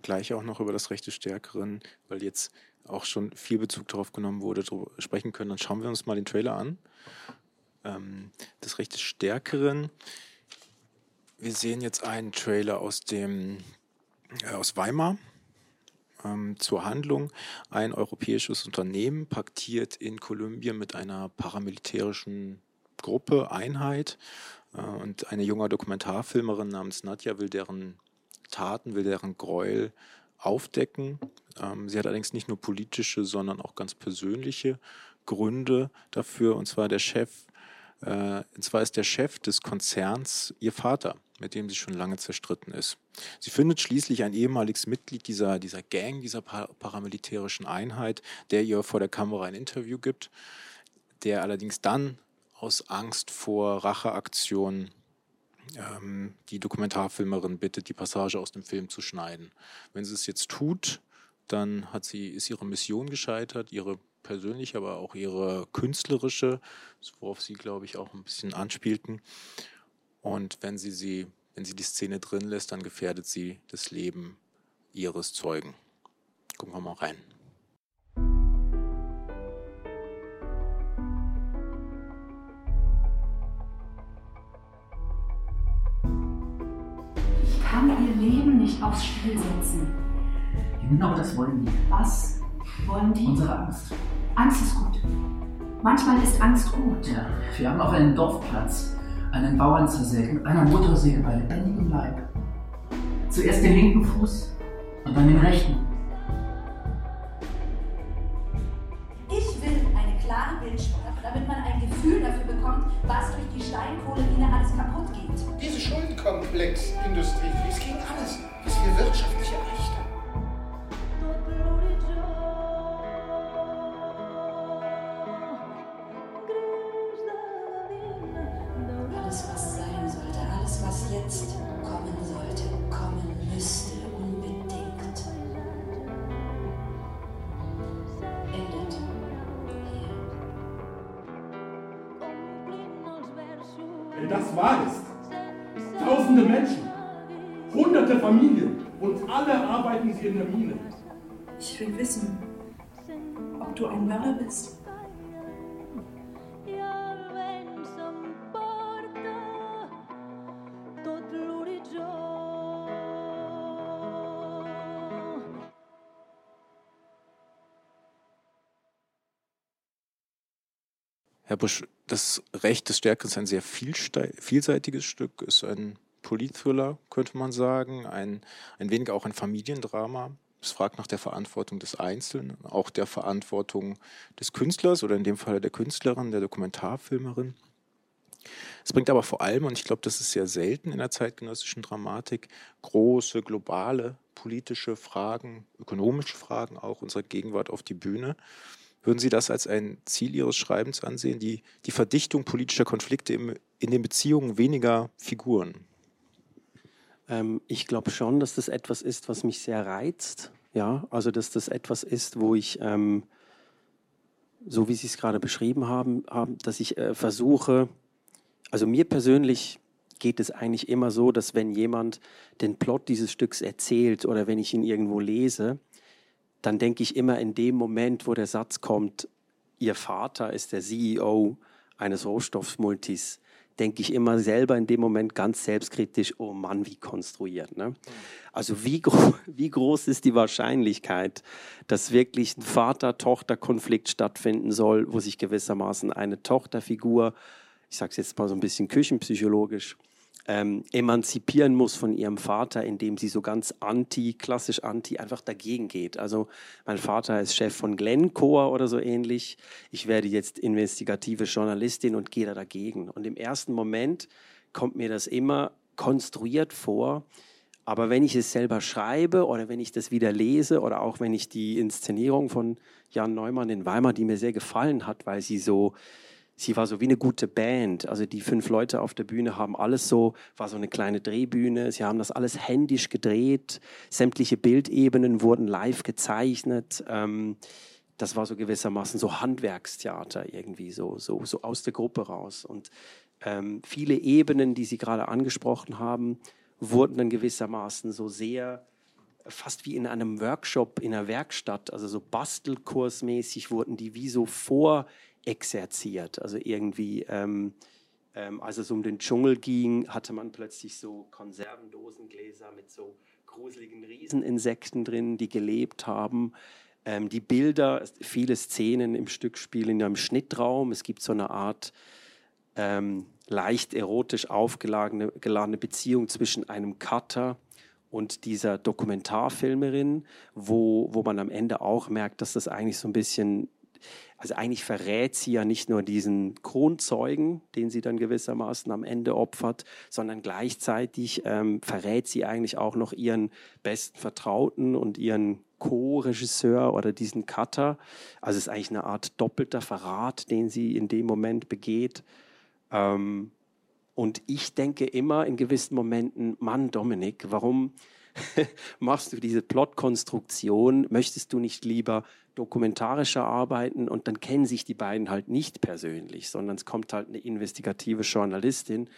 gleich auch noch über das Recht des Stärkeren, weil jetzt auch schon viel Bezug darauf genommen wurde, sprechen können. Dann schauen wir uns mal den Trailer an. Ähm, das Recht des Stärkeren. Wir sehen jetzt einen Trailer aus dem äh, aus Weimar ähm, zur Handlung. Ein europäisches Unternehmen paktiert in Kolumbien mit einer paramilitärischen Gruppe, Einheit. Äh, und eine junge Dokumentarfilmerin namens Nadja will deren Taten, will deren Gräuel aufdecken. Ähm, sie hat allerdings nicht nur politische, sondern auch ganz persönliche Gründe dafür. Und zwar der Chef, äh, und zwar ist der Chef des Konzerns ihr Vater, mit dem sie schon lange zerstritten ist. Sie findet schließlich ein ehemaliges Mitglied dieser, dieser Gang, dieser paramilitärischen Einheit, der ihr vor der Kamera ein Interview gibt, der allerdings dann aus Angst vor Racheaktionen ähm, die Dokumentarfilmerin bittet, die Passage aus dem Film zu schneiden. Wenn sie es jetzt tut, dann hat sie, ist ihre Mission gescheitert, ihre persönliche, aber auch ihre künstlerische, worauf sie, glaube ich, auch ein bisschen anspielten. Und wenn sie, sie, wenn sie die Szene drin lässt, dann gefährdet sie das Leben ihres Zeugen. Gucken wir mal rein. kann ihr Leben nicht aufs Spiel setzen. Genau das wollen die. Was wollen die? Unsere Angst. Angst ist gut. Manchmal ist Angst gut. Ja, wir haben auf einem Dorfplatz einen Bauern zersägt mit einer Motorsäge bei lebendigem Leib. Zuerst den linken Fuß und dann den rechten. Ich will eine klare Bildsprache, damit man ein Gefühl dafür bekommt, was durch die Steinkohlemine alles kaputt geht. Diese Schuldenkomplex-Industrie fließt gegen alles, was wir wirtschaftlich ob du ein Mörder bist. Herr Busch, das Recht des Stärkeren ist ein sehr vielseitiges Stück, ist ein Politthriller, könnte man sagen, ein, ein wenig auch ein Familiendrama. Es fragt nach der Verantwortung des Einzelnen, auch der Verantwortung des Künstlers oder in dem Fall der Künstlerin, der Dokumentarfilmerin. Es bringt aber vor allem, und ich glaube, das ist sehr selten in der zeitgenössischen Dramatik, große, globale politische Fragen, ökonomische Fragen auch unserer Gegenwart auf die Bühne. Würden Sie das als ein Ziel Ihres Schreibens ansehen, die, die Verdichtung politischer Konflikte im, in den Beziehungen weniger Figuren? Ähm, ich glaube schon, dass das etwas ist, was mich sehr reizt. Ja, also dass das etwas ist, wo ich, ähm, so wie Sie es gerade beschrieben haben, haben dass ich äh, versuche, also mir persönlich geht es eigentlich immer so, dass wenn jemand den Plot dieses Stücks erzählt oder wenn ich ihn irgendwo lese, dann denke ich immer in dem Moment, wo der Satz kommt, Ihr Vater ist der CEO eines Rohstoffsmultis, denke ich immer selber in dem Moment ganz selbstkritisch, oh Mann, wie konstruiert. Ne? Also wie, gro wie groß ist die Wahrscheinlichkeit, dass wirklich ein Vater-Tochter-Konflikt stattfinden soll, wo sich gewissermaßen eine Tochterfigur, ich sage es jetzt mal so ein bisschen küchenpsychologisch, ähm, emanzipieren muss von ihrem Vater, indem sie so ganz anti, klassisch anti, einfach dagegen geht. Also mein Vater ist Chef von Glencore oder so ähnlich. Ich werde jetzt investigative Journalistin und gehe da dagegen. Und im ersten Moment kommt mir das immer konstruiert vor. Aber wenn ich es selber schreibe oder wenn ich das wieder lese oder auch wenn ich die Inszenierung von Jan Neumann in Weimar, die mir sehr gefallen hat, weil sie so sie war so wie eine gute Band. Also die fünf Leute auf der Bühne haben alles so, war so eine kleine Drehbühne. Sie haben das alles händisch gedreht. Sämtliche Bildebenen wurden live gezeichnet. Ähm, das war so gewissermaßen so Handwerkstheater irgendwie, so, so, so aus der Gruppe raus. Und ähm, viele Ebenen, die Sie gerade angesprochen haben, wurden dann gewissermaßen so sehr fast wie in einem Workshop, in einer Werkstatt, also so Bastelkursmäßig wurden die wie so vorexerziert. Also irgendwie, ähm, ähm, als es um den Dschungel ging, hatte man plötzlich so Konservendosengläser mit so gruseligen Rieseninsekten drin, die gelebt haben. Ähm, die Bilder, viele Szenen im Stück spielen in einem Schnittraum. Es gibt so eine Art ähm, leicht erotisch aufgeladene geladene Beziehung zwischen einem Cutter und dieser Dokumentarfilmerin, wo, wo man am Ende auch merkt, dass das eigentlich so ein bisschen, also eigentlich verrät sie ja nicht nur diesen Kronzeugen, den sie dann gewissermaßen am Ende opfert, sondern gleichzeitig ähm, verrät sie eigentlich auch noch ihren besten Vertrauten und ihren Co-Regisseur oder diesen Cutter. Also es ist eigentlich eine Art doppelter Verrat, den sie in dem Moment begeht. Ähm, und ich denke immer in gewissen Momenten, Mann, Dominik, warum machst du diese Plotkonstruktion? Möchtest du nicht lieber dokumentarischer arbeiten? Und dann kennen sich die beiden halt nicht persönlich, sondern es kommt halt eine investigative Journalistin,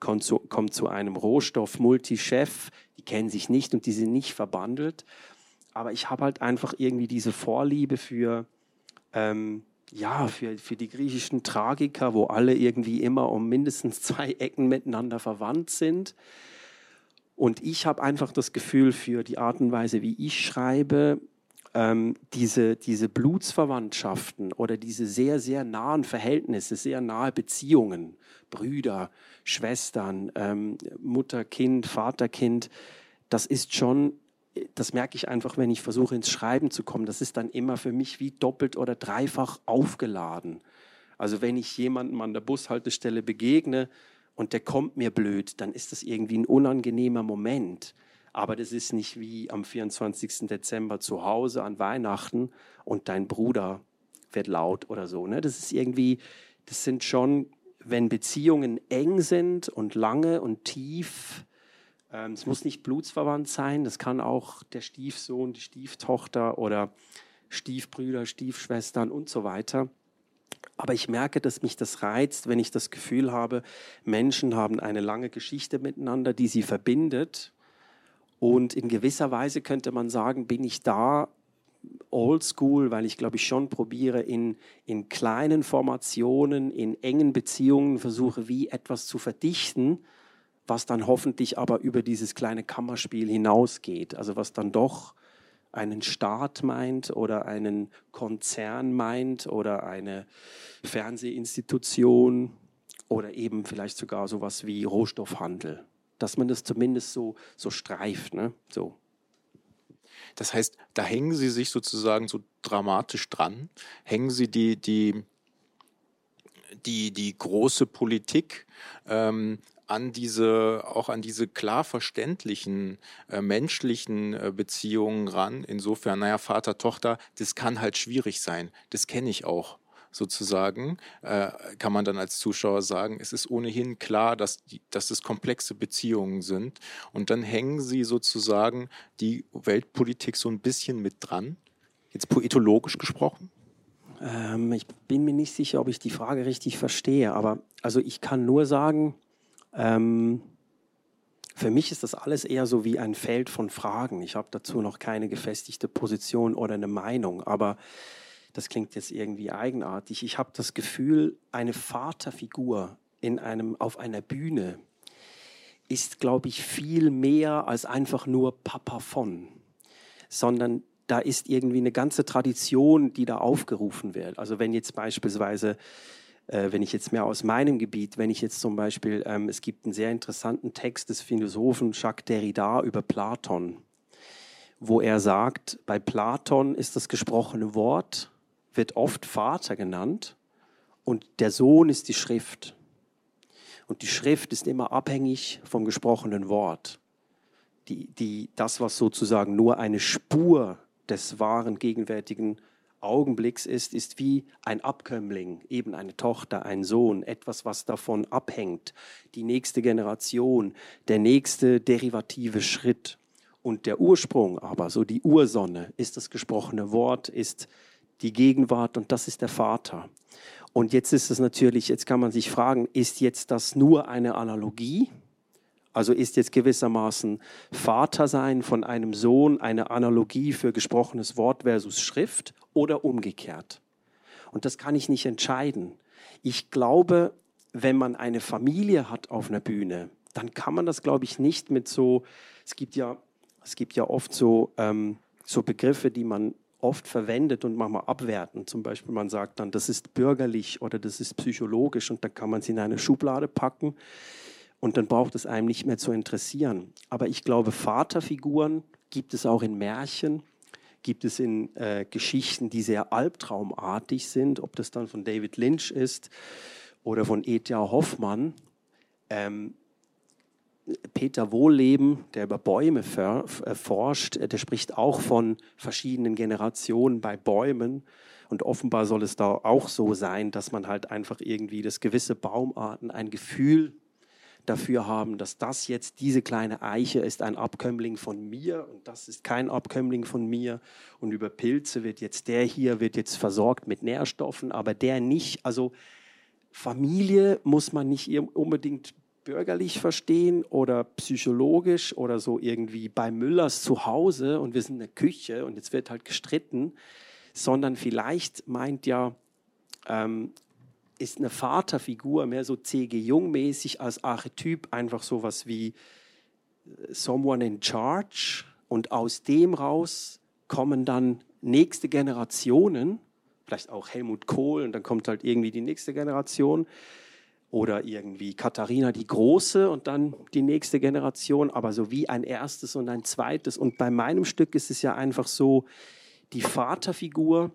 kommt zu, kommt zu einem Rohstoff-Multichef, die kennen sich nicht und die sind nicht verbandelt. Aber ich habe halt einfach irgendwie diese Vorliebe für, ähm, ja, für, für die griechischen Tragiker, wo alle irgendwie immer um mindestens zwei Ecken miteinander verwandt sind. Und ich habe einfach das Gefühl für die Art und Weise, wie ich schreibe, ähm, diese, diese Blutsverwandtschaften oder diese sehr, sehr nahen Verhältnisse, sehr nahe Beziehungen, Brüder, Schwestern, ähm, Mutter, Kind, Vater, Kind, das ist schon das merke ich einfach, wenn ich versuche ins Schreiben zu kommen, das ist dann immer für mich wie doppelt oder dreifach aufgeladen. Also wenn ich jemandem an der Bushaltestelle begegne und der kommt mir blöd, dann ist das irgendwie ein unangenehmer Moment. Aber das ist nicht wie am 24. Dezember zu Hause an Weihnachten und dein Bruder wird laut oder so. Ne? Das ist irgendwie, das sind schon, wenn Beziehungen eng sind und lange und tief, ähm, es muss nicht blutsverwandt sein, das kann auch der Stiefsohn, die Stieftochter oder Stiefbrüder, Stiefschwestern und so weiter. Aber ich merke, dass mich das reizt, wenn ich das Gefühl habe, Menschen haben eine lange Geschichte miteinander, die sie verbindet. Und in gewisser Weise könnte man sagen, bin ich da oldschool, weil ich glaube ich schon probiere, in, in kleinen Formationen, in engen Beziehungen versuche, wie etwas zu verdichten was dann hoffentlich aber über dieses kleine Kammerspiel hinausgeht. Also was dann doch einen Staat meint oder einen Konzern meint oder eine Fernsehinstitution oder eben vielleicht sogar sowas wie Rohstoffhandel. Dass man das zumindest so, so streift. Ne? So. Das heißt, da hängen Sie sich sozusagen so dramatisch dran, hängen Sie die, die, die, die große Politik ähm, an diese, auch an diese klar verständlichen äh, menschlichen äh, Beziehungen ran. Insofern, naja, Vater, Tochter, das kann halt schwierig sein. Das kenne ich auch sozusagen, äh, kann man dann als Zuschauer sagen, es ist ohnehin klar, dass, die, dass es komplexe Beziehungen sind. Und dann hängen sie sozusagen die Weltpolitik so ein bisschen mit dran. Jetzt poetologisch gesprochen. Ähm, ich bin mir nicht sicher, ob ich die Frage richtig verstehe, aber also ich kann nur sagen, ähm, für mich ist das alles eher so wie ein Feld von Fragen. Ich habe dazu noch keine gefestigte Position oder eine Meinung, aber das klingt jetzt irgendwie eigenartig. Ich habe das Gefühl, eine Vaterfigur in einem, auf einer Bühne ist, glaube ich, viel mehr als einfach nur Papa von, sondern da ist irgendwie eine ganze Tradition, die da aufgerufen wird. Also wenn jetzt beispielsweise äh, wenn ich jetzt mehr aus meinem Gebiet, wenn ich jetzt zum Beispiel, ähm, es gibt einen sehr interessanten Text des Philosophen Jacques Derrida über Platon, wo er sagt, bei Platon ist das gesprochene Wort, wird oft Vater genannt und der Sohn ist die Schrift. Und die Schrift ist immer abhängig vom gesprochenen Wort. Die, die, das, was sozusagen nur eine Spur des wahren gegenwärtigen Augenblicks ist, ist wie ein Abkömmling, eben eine Tochter, ein Sohn, etwas, was davon abhängt, die nächste Generation, der nächste derivative Schritt. Und der Ursprung aber, so die Ursonne, ist das gesprochene Wort, ist die Gegenwart und das ist der Vater. Und jetzt ist es natürlich, jetzt kann man sich fragen, ist jetzt das nur eine Analogie? Also ist jetzt gewissermaßen Vater sein von einem Sohn eine Analogie für gesprochenes Wort versus Schrift oder umgekehrt? Und das kann ich nicht entscheiden. Ich glaube, wenn man eine Familie hat auf einer Bühne, dann kann man das, glaube ich, nicht mit so, es gibt ja, es gibt ja oft so, ähm, so Begriffe, die man oft verwendet und manchmal abwerten. Zum Beispiel man sagt dann, das ist bürgerlich oder das ist psychologisch und dann kann man sie in eine Schublade packen und dann braucht es einem nicht mehr zu interessieren. Aber ich glaube, Vaterfiguren gibt es auch in Märchen, gibt es in äh, Geschichten, die sehr albtraumartig sind, ob das dann von David Lynch ist oder von E.T.A. Hoffmann. Ähm, Peter Wohlleben, der über Bäume äh, forscht, äh, der spricht auch von verschiedenen Generationen bei Bäumen. Und offenbar soll es da auch so sein, dass man halt einfach irgendwie, dass gewisse Baumarten ein Gefühl dafür haben, dass das jetzt, diese kleine Eiche ist ein Abkömmling von mir und das ist kein Abkömmling von mir. Und über Pilze wird jetzt der hier, wird jetzt versorgt mit Nährstoffen, aber der nicht. Also Familie muss man nicht unbedingt bürgerlich verstehen oder psychologisch oder so irgendwie bei Müllers zu Hause und wir sind in der Küche und jetzt wird halt gestritten, sondern vielleicht meint ja ähm, ist eine Vaterfigur mehr so C.G. Jung-mäßig als Archetyp einfach sowas wie äh, someone in charge und aus dem raus kommen dann nächste Generationen, vielleicht auch Helmut Kohl und dann kommt halt irgendwie die nächste Generation oder irgendwie Katharina die Große und dann die nächste Generation, aber so wie ein erstes und ein zweites. Und bei meinem Stück ist es ja einfach so, die Vaterfigur,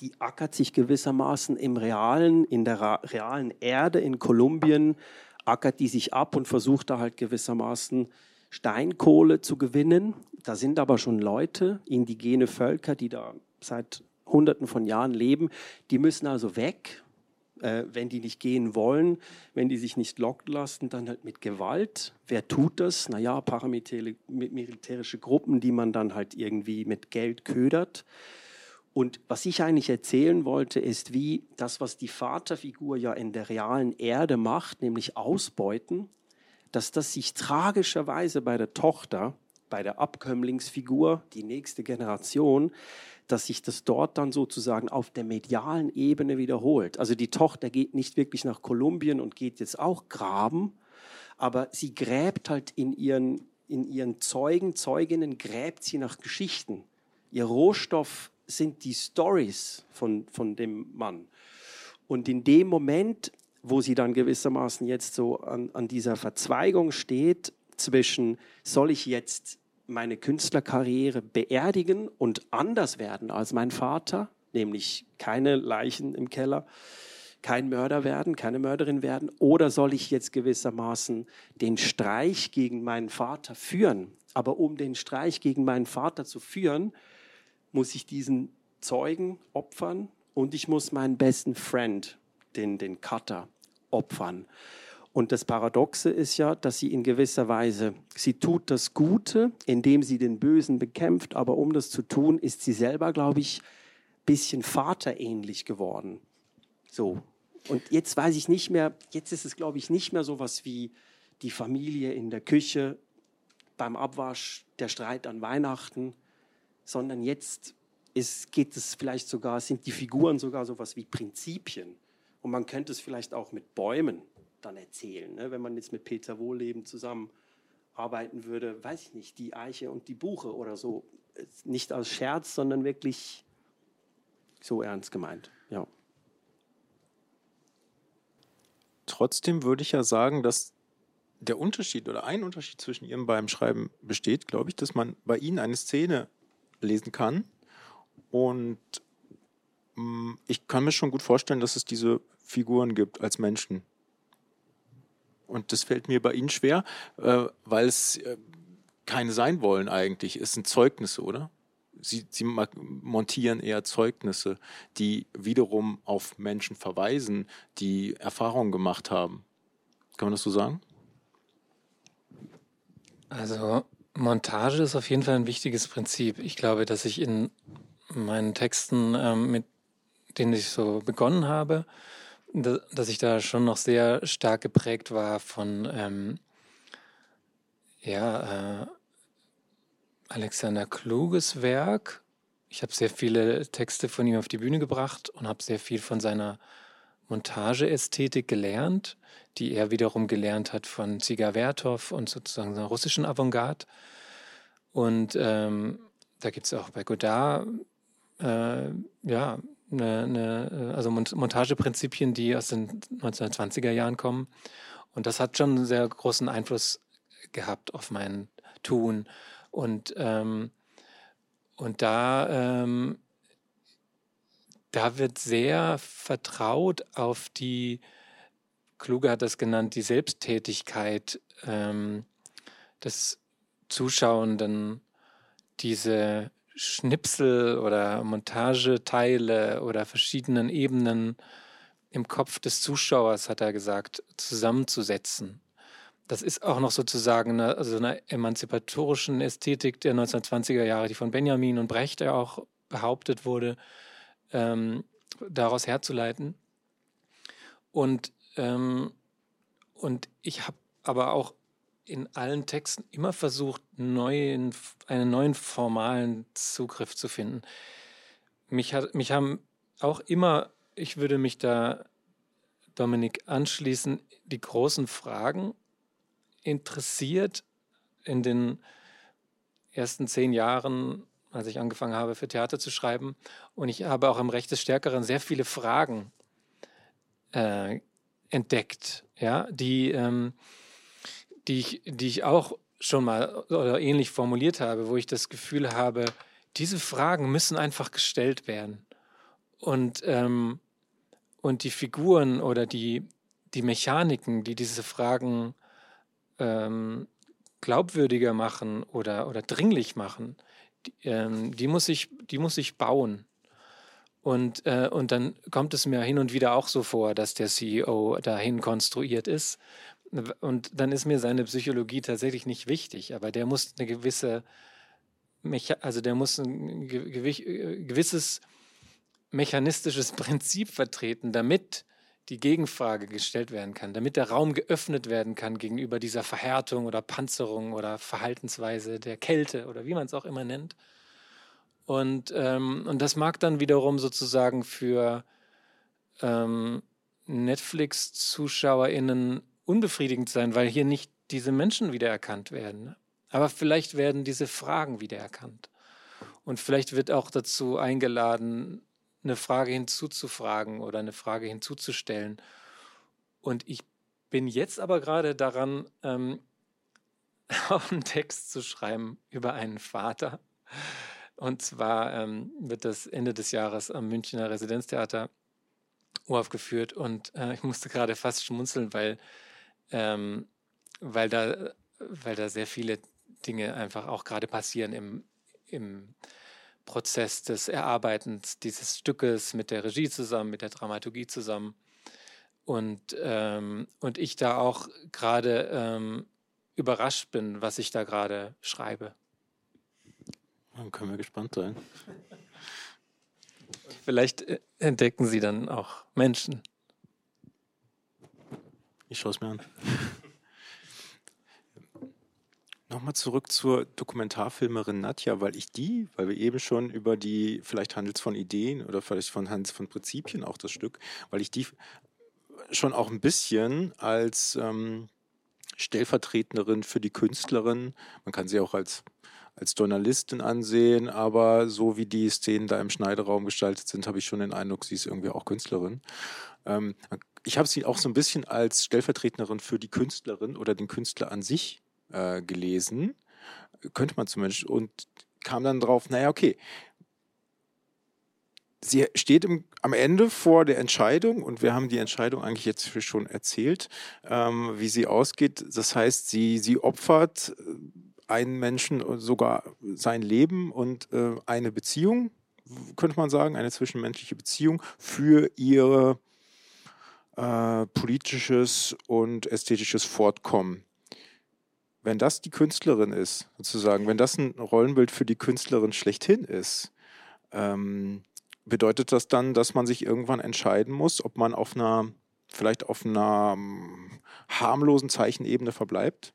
die ackert sich gewissermaßen im realen, in der realen Erde in Kolumbien, ackert die sich ab und versucht da halt gewissermaßen Steinkohle zu gewinnen. Da sind aber schon Leute, indigene Völker, die da seit Hunderten von Jahren leben, die müssen also weg. Äh, wenn die nicht gehen wollen, wenn die sich nicht locken lassen, dann halt mit Gewalt. Wer tut das? Naja, paramilitärische Gruppen, die man dann halt irgendwie mit Geld ködert. Und was ich eigentlich erzählen wollte, ist, wie das, was die Vaterfigur ja in der realen Erde macht, nämlich ausbeuten, dass das sich tragischerweise bei der Tochter, bei der Abkömmlingsfigur, die nächste Generation, dass sich das dort dann sozusagen auf der medialen Ebene wiederholt. Also die Tochter geht nicht wirklich nach Kolumbien und geht jetzt auch graben, aber sie gräbt halt in ihren, in ihren Zeugen, Zeuginnen, gräbt sie nach Geschichten. Ihr Rohstoff sind die Stories von, von dem Mann. Und in dem Moment, wo sie dann gewissermaßen jetzt so an, an dieser Verzweigung steht zwischen, soll ich jetzt meine Künstlerkarriere beerdigen und anders werden als mein Vater, nämlich keine Leichen im Keller, kein Mörder werden, keine Mörderin werden, oder soll ich jetzt gewissermaßen den Streich gegen meinen Vater führen? Aber um den Streich gegen meinen Vater zu führen, muss ich diesen Zeugen opfern und ich muss meinen besten Friend, den, den Cutter, opfern. Und das Paradoxe ist ja, dass sie in gewisser Weise, sie tut das Gute, indem sie den Bösen bekämpft, aber um das zu tun, ist sie selber, glaube ich, bisschen vaterähnlich geworden. So. Und jetzt weiß ich nicht mehr, jetzt ist es, glaube ich, nicht mehr so was wie die Familie in der Küche, beim Abwasch, der Streit an Weihnachten, sondern jetzt ist, geht es vielleicht sogar, sind die Figuren sogar so etwas wie Prinzipien. Und man könnte es vielleicht auch mit Bäumen dann erzählen. Ne? Wenn man jetzt mit Peter Wohlleben zusammen arbeiten würde, weiß ich nicht, die Eiche und die Buche oder so. Nicht als Scherz, sondern wirklich so ernst gemeint. Ja. Trotzdem würde ich ja sagen, dass der Unterschied oder ein Unterschied zwischen Ihrem beim Schreiben besteht, glaube ich, dass man bei Ihnen eine Szene lesen kann. Und mh, mm, ich kann mir schon gut vorstellen, dass es diese Figuren gibt als Menschen. Und das fällt mir bei Ihnen schwer, äh, weil es äh, keine sein wollen eigentlich. Es sind Zeugnisse, oder? Sie, Sie montieren eher Zeugnisse, die wiederum auf Menschen verweisen, die Erfahrungen gemacht haben. Kann man das so sagen? Also Montage ist auf jeden Fall ein wichtiges Prinzip. Ich glaube, dass ich in meinen Texten, ähm, mit denen ich so begonnen habe, dass ich da schon noch sehr stark geprägt war von ähm, Ja, äh, Alexander Kluges Werk. Ich habe sehr viele Texte von ihm auf die Bühne gebracht und habe sehr viel von seiner Montageästhetik gelernt, die er wiederum gelernt hat von Ziga Vertov und sozusagen seiner russischen Avantgarde. Und ähm, da gibt es auch bei Godard äh, ja, ne, ne, also Montageprinzipien, die aus den 1920er Jahren kommen. Und das hat schon einen sehr großen Einfluss gehabt auf mein Tun. Und, ähm, und da, ähm, da wird sehr vertraut auf die, Kluge hat das genannt, die Selbsttätigkeit ähm, des Zuschauenden, diese Schnipsel oder Montageteile oder verschiedenen Ebenen im Kopf des Zuschauers, hat er gesagt, zusammenzusetzen. Das ist auch noch sozusagen eine, also eine emanzipatorischen Ästhetik der 1920er Jahre, die von Benjamin und Brecht ja auch behauptet wurde, ähm, daraus herzuleiten. Und, ähm, und ich habe aber auch in allen Texten immer versucht, neuen, einen neuen formalen Zugriff zu finden. Mich, hat, mich haben auch immer, ich würde mich da Dominik anschließen, die großen Fragen interessiert in den ersten zehn Jahren, als ich angefangen habe, für Theater zu schreiben. Und ich habe auch im Recht des Stärkeren sehr viele Fragen äh, entdeckt, ja, die, ähm, die, ich, die ich auch schon mal oder ähnlich formuliert habe, wo ich das Gefühl habe, diese Fragen müssen einfach gestellt werden. Und, ähm, und die Figuren oder die, die Mechaniken, die diese Fragen ähm, glaubwürdiger machen oder, oder dringlich machen, ähm, die, muss ich, die muss ich bauen. Und, äh, und dann kommt es mir hin und wieder auch so vor, dass der CEO dahin konstruiert ist. Und dann ist mir seine Psychologie tatsächlich nicht wichtig, aber der muss eine gewisse, Mecha also der muss ein gewisses mechanistisches Prinzip vertreten, damit die Gegenfrage gestellt werden kann, damit der Raum geöffnet werden kann gegenüber dieser Verhärtung oder Panzerung oder Verhaltensweise der Kälte oder wie man es auch immer nennt. Und, ähm, und das mag dann wiederum sozusagen für ähm, Netflix-ZuschauerInnen unbefriedigend sein, weil hier nicht diese Menschen wiedererkannt werden. Aber vielleicht werden diese Fragen wiedererkannt. Und vielleicht wird auch dazu eingeladen, eine Frage hinzuzufragen oder eine Frage hinzuzustellen. Und ich bin jetzt aber gerade daran, ähm, einen Text zu schreiben über einen Vater. Und zwar ähm, wird das Ende des Jahres am Münchner Residenztheater uraufgeführt. Und äh, ich musste gerade fast schmunzeln, weil, ähm, weil, da, weil da sehr viele Dinge einfach auch gerade passieren im, im Prozess des Erarbeitens dieses Stückes mit der Regie zusammen, mit der Dramaturgie zusammen. Und, ähm, und ich da auch gerade ähm, überrascht bin, was ich da gerade schreibe. Dann können wir gespannt sein. Vielleicht äh, entdecken Sie dann auch Menschen. Ich schaue es mir an. Nochmal zurück zur Dokumentarfilmerin Nadja, weil ich die, weil wir eben schon über die, vielleicht handelt es von Ideen oder vielleicht von handelt von Prinzipien auch das Stück, weil ich die schon auch ein bisschen als ähm, Stellvertreterin für die Künstlerin, man kann sie auch als, als Journalistin ansehen, aber so wie die Szenen da im Schneideraum gestaltet sind, habe ich schon den Eindruck, sie ist irgendwie auch Künstlerin. Ähm, ich habe sie auch so ein bisschen als Stellvertreterin für die Künstlerin oder den Künstler an sich äh, gelesen, könnte man zumindest, und kam dann drauf, naja, okay, sie steht im, am Ende vor der Entscheidung und wir haben die Entscheidung eigentlich jetzt schon erzählt, ähm, wie sie ausgeht. Das heißt, sie, sie opfert äh, einen Menschen sogar sein Leben und äh, eine Beziehung, könnte man sagen, eine zwischenmenschliche Beziehung für ihr äh, politisches und ästhetisches Fortkommen wenn das die Künstlerin ist, sozusagen, wenn das ein Rollenbild für die Künstlerin schlechthin ist, ähm, bedeutet das dann, dass man sich irgendwann entscheiden muss, ob man auf einer, vielleicht auf einer ähm, harmlosen Zeichenebene verbleibt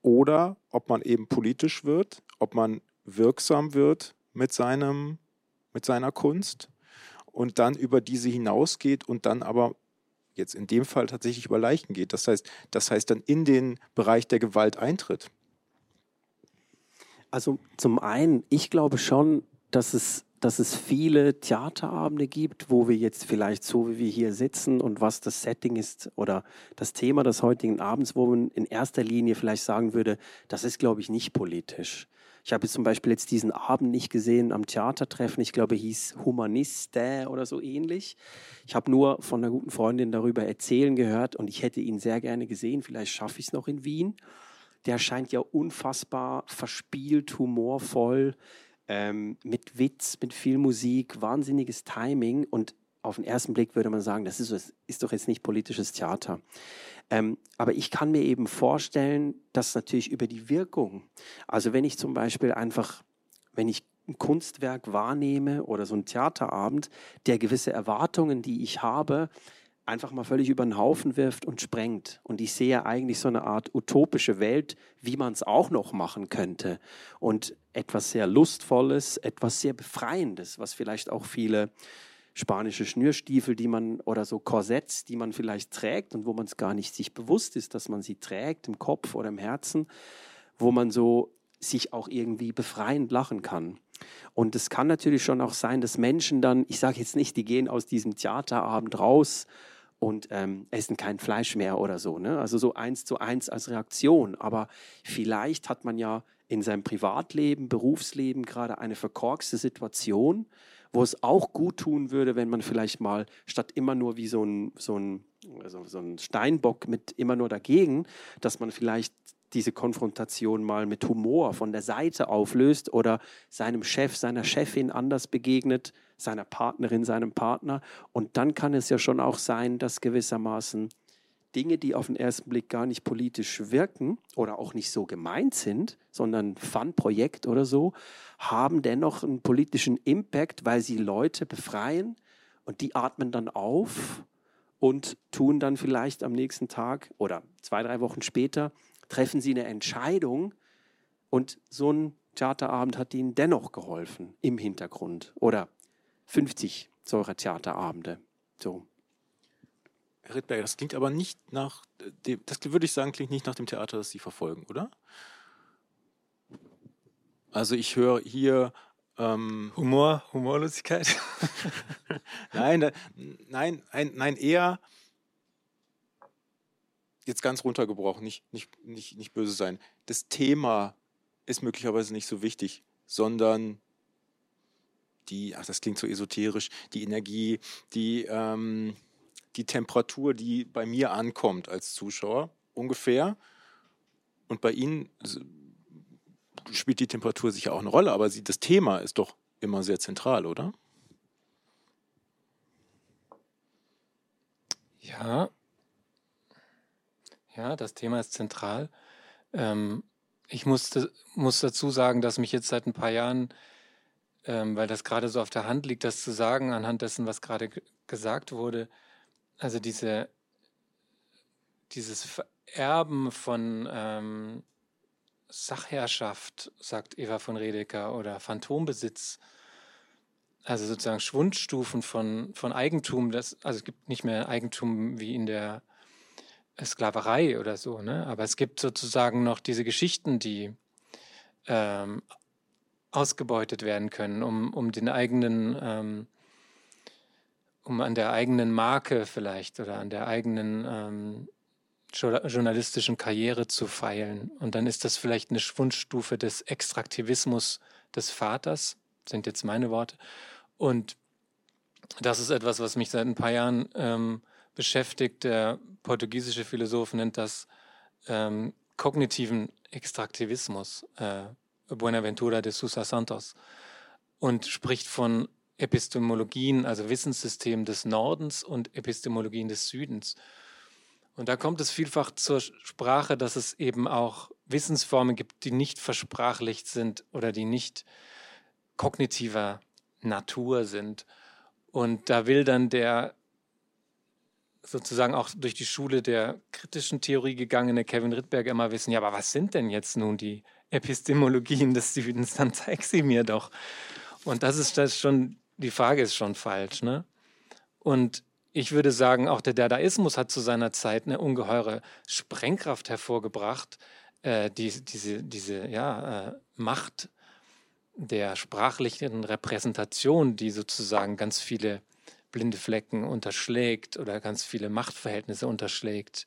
oder ob man eben politisch wird, ob man wirksam wird mit, seinem, mit seiner Kunst und dann über diese hinausgeht und dann aber jetzt in dem Fall tatsächlich über Leichen geht. Das heißt, das heißt dann in den Bereich der Gewalt eintritt. Also zum einen, ich glaube schon, dass es, dass es viele Theaterabende gibt, wo wir jetzt vielleicht so, wie wir hier sitzen und was das Setting ist oder das Thema des heutigen Abends, wo man in erster Linie vielleicht sagen würde, das ist, glaube ich, nicht politisch. Ich habe zum Beispiel jetzt diesen Abend nicht gesehen am Theatertreffen. Ich glaube, hieß Humaniste oder so ähnlich. Ich habe nur von einer guten Freundin darüber erzählen gehört und ich hätte ihn sehr gerne gesehen. Vielleicht schaffe ich es noch in Wien. Der scheint ja unfassbar verspielt, humorvoll, ähm, mit Witz, mit viel Musik, wahnsinniges Timing und auf den ersten Blick würde man sagen, das ist, das ist doch jetzt nicht politisches Theater. Ähm, aber ich kann mir eben vorstellen, dass natürlich über die Wirkung, also wenn ich zum Beispiel einfach, wenn ich ein Kunstwerk wahrnehme oder so ein Theaterabend, der gewisse Erwartungen, die ich habe, einfach mal völlig über den Haufen wirft und sprengt. Und ich sehe eigentlich so eine Art utopische Welt, wie man es auch noch machen könnte. Und etwas sehr Lustvolles, etwas sehr Befreiendes, was vielleicht auch viele spanische Schnürstiefel, die man oder so Korsetts, die man vielleicht trägt und wo man es gar nicht sich bewusst ist, dass man sie trägt im Kopf oder im Herzen, wo man so sich auch irgendwie befreiend lachen kann. Und es kann natürlich schon auch sein, dass Menschen dann, ich sage jetzt nicht, die gehen aus diesem Theaterabend raus und ähm, essen kein Fleisch mehr oder so. Ne? Also so eins zu eins als Reaktion. Aber vielleicht hat man ja in seinem Privatleben, Berufsleben gerade eine verkorkste Situation, wo es auch gut tun würde, wenn man vielleicht mal statt immer nur wie so ein, so ein, also so ein Steinbock mit immer nur dagegen, dass man vielleicht diese Konfrontation mal mit Humor von der Seite auflöst oder seinem Chef, seiner Chefin anders begegnet, seiner Partnerin, seinem Partner. Und dann kann es ja schon auch sein, dass gewissermaßen Dinge, die auf den ersten Blick gar nicht politisch wirken oder auch nicht so gemeint sind, sondern Fun-Projekt oder so, haben dennoch einen politischen Impact, weil sie Leute befreien und die atmen dann auf und tun dann vielleicht am nächsten Tag oder zwei, drei Wochen später, treffen sie eine Entscheidung und so ein Theaterabend hat ihnen dennoch geholfen im Hintergrund oder 50 solcher Theaterabende. So. Herr Rittberger, das klingt aber nicht nach dem, das würde ich sagen, klingt nicht nach dem Theater, das Sie verfolgen, oder? Also ich höre hier ähm, Humor, Humorlosigkeit. nein, da, nein, nein, nein, eher jetzt ganz runtergebrochen, nicht, nicht, nicht, nicht böse sein. Das Thema ist möglicherweise nicht so wichtig, sondern die, ach, das klingt so esoterisch, die Energie, die, ähm, die Temperatur, die bei mir ankommt als Zuschauer, ungefähr. Und bei Ihnen spielt die Temperatur sicher auch eine Rolle, aber sie, das Thema ist doch immer sehr zentral, oder? Ja. Ja, das Thema ist zentral. Ähm, ich musste, muss dazu sagen, dass mich jetzt seit ein paar Jahren, ähm, weil das gerade so auf der Hand liegt, das zu sagen, anhand dessen, was gerade gesagt wurde, also diese, dieses Vererben von ähm, Sachherrschaft, sagt Eva von Redeker, oder Phantombesitz, also sozusagen Schwundstufen von, von Eigentum, das, also es gibt nicht mehr Eigentum wie in der Sklaverei oder so, ne? aber es gibt sozusagen noch diese Geschichten, die ähm, ausgebeutet werden können, um, um den eigenen ähm, um an der eigenen Marke vielleicht oder an der eigenen ähm, journalistischen Karriere zu feilen. Und dann ist das vielleicht eine Schwundstufe des Extraktivismus des Vaters, sind jetzt meine Worte. Und das ist etwas, was mich seit ein paar Jahren ähm, beschäftigt. Der portugiesische Philosoph nennt das ähm, kognitiven Extraktivismus, äh, Buenaventura de Sousa Santos, und spricht von Epistemologien, also Wissenssystem des Nordens und Epistemologien des Südens. Und da kommt es vielfach zur Sprache, dass es eben auch Wissensformen gibt, die nicht versprachlicht sind oder die nicht kognitiver Natur sind. Und da will dann der sozusagen auch durch die Schule der kritischen Theorie gegangene Kevin Rittberger immer wissen, ja, aber was sind denn jetzt nun die Epistemologien des Südens? Dann zeig sie mir doch. Und das ist das schon, die Frage ist schon falsch. Ne? Und ich würde sagen, auch der Dadaismus hat zu seiner Zeit eine ungeheure Sprengkraft hervorgebracht, äh, die, diese, diese ja, äh, Macht der sprachlichen Repräsentation, die sozusagen ganz viele blinde Flecken unterschlägt oder ganz viele Machtverhältnisse unterschlägt,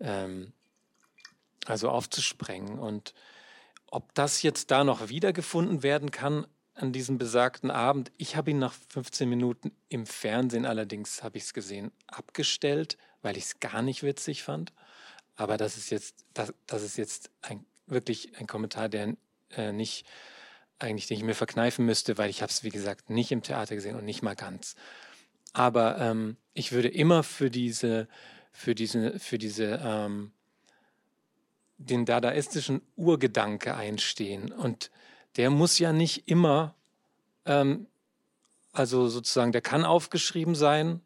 ähm, also aufzusprengen. Und ob das jetzt da noch wiedergefunden werden kann an diesem besagten Abend, ich habe ihn nach 15 Minuten im Fernsehen allerdings, habe ich es gesehen, abgestellt, weil ich es gar nicht witzig fand. Aber das ist jetzt, das, das ist jetzt ein, wirklich ein Kommentar, der äh, nicht eigentlich, den ich mir verkneifen müsste, weil ich habe es, wie gesagt, nicht im Theater gesehen und nicht mal ganz. Aber ähm, ich würde immer für diese, für diese, für diese, ähm, den dadaistischen Urgedanke einstehen. Und der muss ja nicht immer, ähm, also sozusagen, der kann aufgeschrieben sein,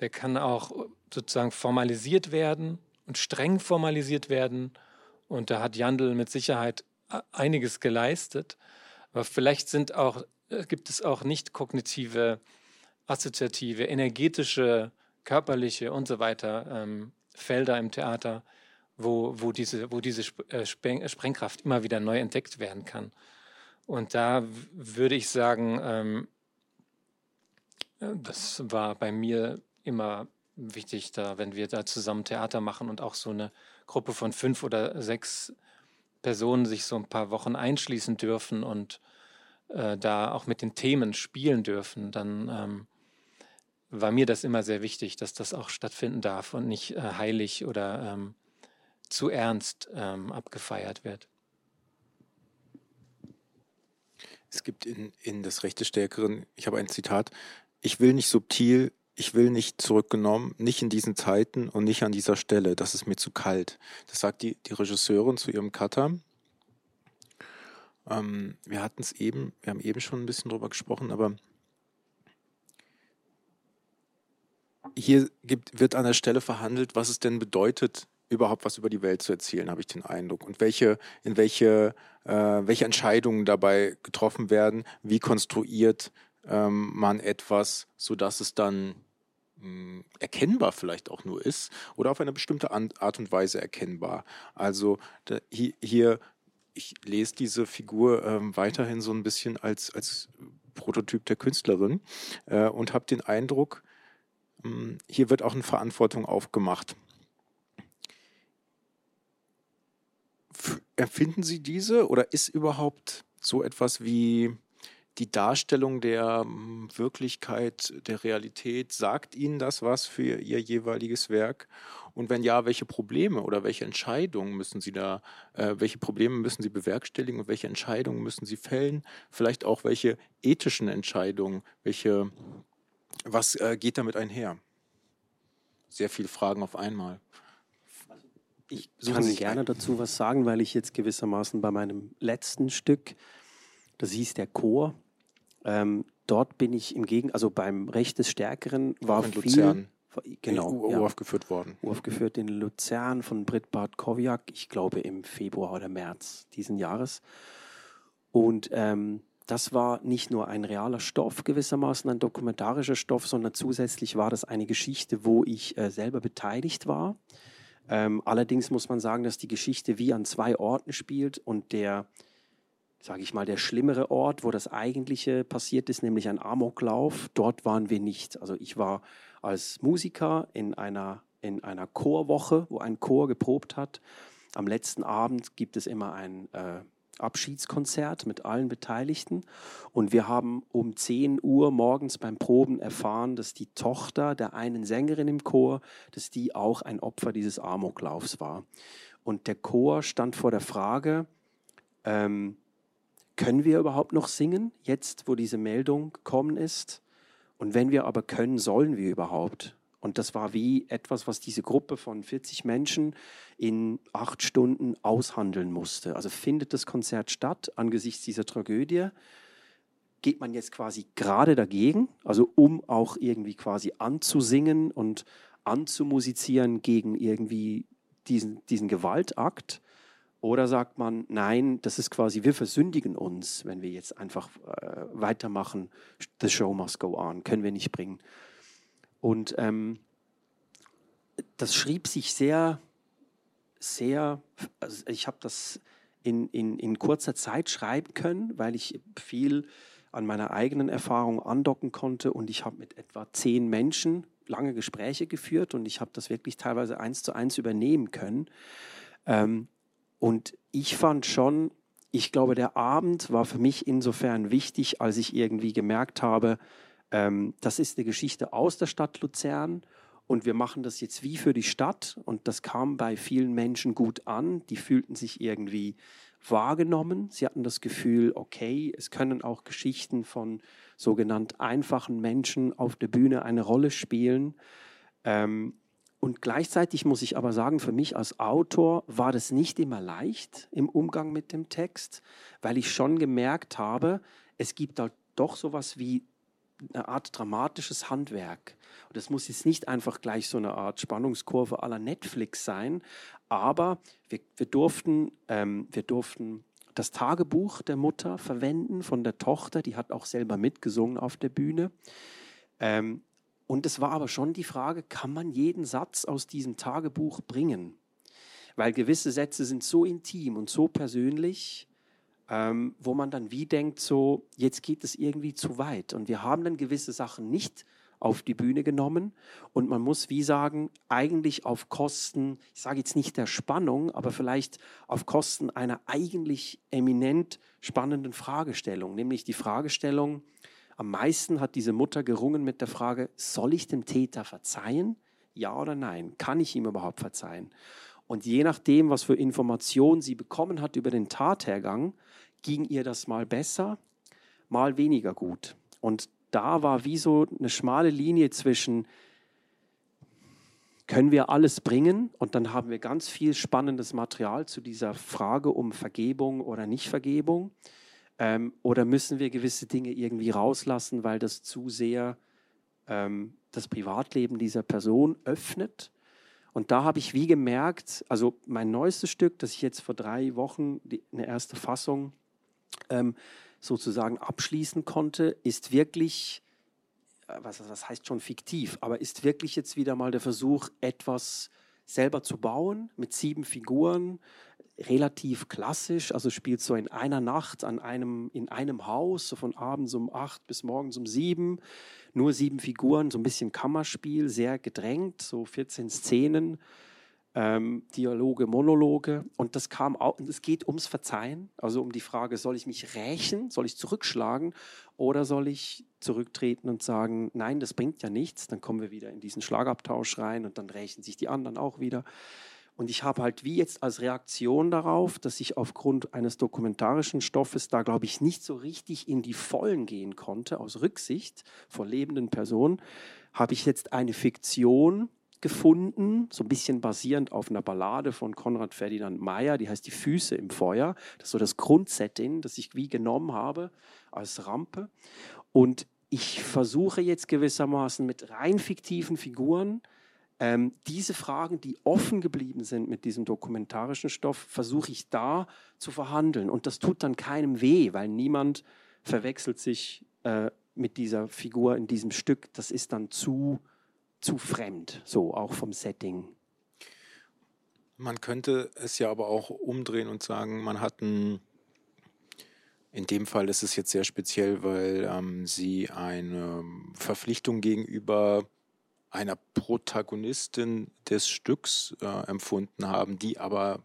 der kann auch sozusagen formalisiert werden und streng formalisiert werden. Und da hat Jandl mit Sicherheit einiges geleistet. Aber vielleicht sind auch, äh, gibt es auch nicht kognitive assoziative, energetische, körperliche und so weiter ähm, Felder im Theater, wo, wo diese, wo diese äh, Sprengkraft immer wieder neu entdeckt werden kann. Und da würde ich sagen, ähm, äh, das war bei mir immer wichtig, da, wenn wir da zusammen Theater machen und auch so eine Gruppe von fünf oder sechs Personen sich so ein paar Wochen einschließen dürfen und äh, da auch mit den Themen spielen dürfen, dann ähm, war mir das immer sehr wichtig, dass das auch stattfinden darf und nicht äh, heilig oder ähm, zu ernst ähm, abgefeiert wird. Es gibt in, in das Recht des Stärkeren, ich habe ein Zitat, ich will nicht subtil, ich will nicht zurückgenommen, nicht in diesen Zeiten und nicht an dieser Stelle, das ist mir zu kalt. Das sagt die, die Regisseurin zu ihrem Cutter. Ähm, wir hatten es eben, wir haben eben schon ein bisschen drüber gesprochen, aber hier gibt, wird an der Stelle verhandelt, was es denn bedeutet, überhaupt was über die Welt zu erzählen, habe ich den Eindruck. Und welche, in welche, äh, welche Entscheidungen dabei getroffen werden, wie konstruiert ähm, man etwas, sodass es dann mh, hm, erkennbar vielleicht auch nur ist oder auf eine bestimmte Art und Weise erkennbar. Also da, hier, hier, ich lese diese Figur ähm, weiterhin so ein bisschen als, als Prototyp der Künstlerin äh, und habe den Eindruck, hm, hier wird auch eine Verantwortung aufgemacht. Empfinden Sie diese oder ist überhaupt so etwas wie die Darstellung der hm, Wirklichkeit, der Realität, sagt Ihnen das was für Ihr jeweiliges Werk? Und wenn ja, welche Probleme oder welche Entscheidungen müssen Sie da, äh, welche Probleme müssen Sie bewerkstelligen und welche Entscheidungen müssen Sie fällen? Vielleicht auch welche ethischen Entscheidungen, welche was äh, geht damit einher? Sehr viele Fragen auf einmal. Ich kann gerne dazu was sagen, weil ich jetzt gewissermaßen bei meinem letzten Stück, das hieß der Chor, ähm, dort bin ich im Gegenteil, also beim Recht des Stärkeren war in Luzern. viel, genau, U ja, aufgeführt worden. Aufgeführt in Luzern von Brit Bartkowiak, ich glaube im Februar oder März diesen Jahres. Und ähm, das war nicht nur ein realer Stoff gewissermaßen, ein dokumentarischer Stoff, sondern zusätzlich war das eine Geschichte, wo ich äh, selber beteiligt war. Ähm, allerdings muss man sagen, dass die Geschichte wie an zwei Orten spielt und der, sage ich mal, der schlimmere Ort, wo das eigentliche passiert ist, nämlich ein Amoklauf, dort waren wir nicht. Also ich war als Musiker in einer, in einer Chorwoche, wo ein Chor geprobt hat. Am letzten Abend gibt es immer ein äh, Abschiedskonzert mit allen Beteiligten. Und wir haben um 10 Uhr morgens beim Proben erfahren, dass die Tochter der einen Sängerin im Chor, dass die auch ein Opfer dieses Amoklaufs war. Und der Chor stand vor der Frage, ähm, können wir überhaupt noch singen, jetzt wo diese Meldung gekommen ist? Und wenn wir aber können, sollen wir überhaupt? Und das war wie etwas, was diese Gruppe von 40 Menschen in acht Stunden aushandeln musste. Also findet das Konzert statt angesichts dieser Tragödie? Geht man jetzt quasi gerade dagegen, also um auch irgendwie quasi anzusingen und anzumusizieren gegen irgendwie diesen, diesen Gewaltakt? Oder sagt man, nein, das ist quasi, wir versündigen uns, wenn wir jetzt einfach äh, weitermachen, the show must go on, können wir nicht bringen. Und ähm, das schrieb sich sehr, sehr, also ich habe das in, in, in kurzer Zeit schreiben können, weil ich viel an meiner eigenen Erfahrung andocken konnte und ich habe mit etwa zehn Menschen lange Gespräche geführt und ich habe das wirklich teilweise eins zu eins übernehmen können. Ähm, und ich fand schon, ich glaube, der Abend war für mich insofern wichtig, als ich irgendwie gemerkt habe, ähm, das ist eine Geschichte aus der Stadt Luzern und wir machen das jetzt wie für die Stadt und das kam bei vielen Menschen gut an. Die fühlten sich irgendwie wahrgenommen. Sie hatten das Gefühl, okay, es können auch Geschichten von sogenannt einfachen Menschen auf der Bühne eine Rolle spielen. Ähm, und gleichzeitig muss ich aber sagen, für mich als Autor war das nicht immer leicht im Umgang mit dem Text, weil ich schon gemerkt habe, es gibt da doch sowas wie eine Art dramatisches Handwerk. Und das muss jetzt nicht einfach gleich so eine Art Spannungskurve aller Netflix sein, aber wir, wir, durften, ähm, wir durften das Tagebuch der Mutter verwenden von der Tochter, die hat auch selber mitgesungen auf der Bühne. Ähm, und es war aber schon die Frage, kann man jeden Satz aus diesem Tagebuch bringen? Weil gewisse Sätze sind so intim und so persönlich, ähm, wo man dann wie denkt, so, jetzt geht es irgendwie zu weit. Und wir haben dann gewisse Sachen nicht auf die Bühne genommen. Und man muss wie sagen, eigentlich auf Kosten, ich sage jetzt nicht der Spannung, aber vielleicht auf Kosten einer eigentlich eminent spannenden Fragestellung, nämlich die Fragestellung, am meisten hat diese Mutter gerungen mit der Frage, soll ich dem Täter verzeihen? Ja oder nein? Kann ich ihm überhaupt verzeihen? Und je nachdem, was für Informationen sie bekommen hat über den Tathergang, ging ihr das mal besser, mal weniger gut. Und da war wie so eine schmale Linie zwischen, können wir alles bringen? Und dann haben wir ganz viel spannendes Material zu dieser Frage um Vergebung oder Nichtvergebung. Ähm, oder müssen wir gewisse Dinge irgendwie rauslassen, weil das zu sehr ähm, das Privatleben dieser Person öffnet? Und da habe ich wie gemerkt, also mein neuestes Stück, das ich jetzt vor drei Wochen, die, eine erste Fassung ähm, sozusagen abschließen konnte, ist wirklich, äh, was, was heißt schon fiktiv, aber ist wirklich jetzt wieder mal der Versuch, etwas selber zu bauen mit sieben Figuren, relativ klassisch, also spielt so in einer Nacht an einem, in einem Haus, so von abends um acht bis morgens um sieben, nur sieben Figuren, so ein bisschen Kammerspiel, sehr gedrängt, so 14 Szenen, ähm, Dialoge, Monologe. Und das kam auch, es geht ums Verzeihen, also um die Frage, soll ich mich rächen, soll ich zurückschlagen oder soll ich zurücktreten und sagen, nein, das bringt ja nichts, dann kommen wir wieder in diesen Schlagabtausch rein und dann rächen sich die anderen auch wieder. Und ich habe halt wie jetzt als Reaktion darauf, dass ich aufgrund eines dokumentarischen Stoffes da, glaube ich, nicht so richtig in die Vollen gehen konnte, aus Rücksicht vor lebenden Personen, habe ich jetzt eine Fiktion gefunden, so ein bisschen basierend auf einer Ballade von Konrad Ferdinand Meyer, die heißt Die Füße im Feuer. Das ist so das Grundsetting, das ich wie genommen habe als Rampe. Und ich versuche jetzt gewissermaßen mit rein fiktiven Figuren ähm, diese Fragen, die offen geblieben sind mit diesem dokumentarischen Stoff, versuche ich da zu verhandeln. Und das tut dann keinem weh, weil niemand verwechselt sich äh, mit dieser Figur in diesem Stück. Das ist dann zu, zu fremd, so auch vom Setting. Man könnte es ja aber auch umdrehen und sagen, man hat ein in dem Fall ist es jetzt sehr speziell, weil ähm, sie eine Verpflichtung gegenüber einer Protagonistin des Stücks äh, empfunden haben, die aber,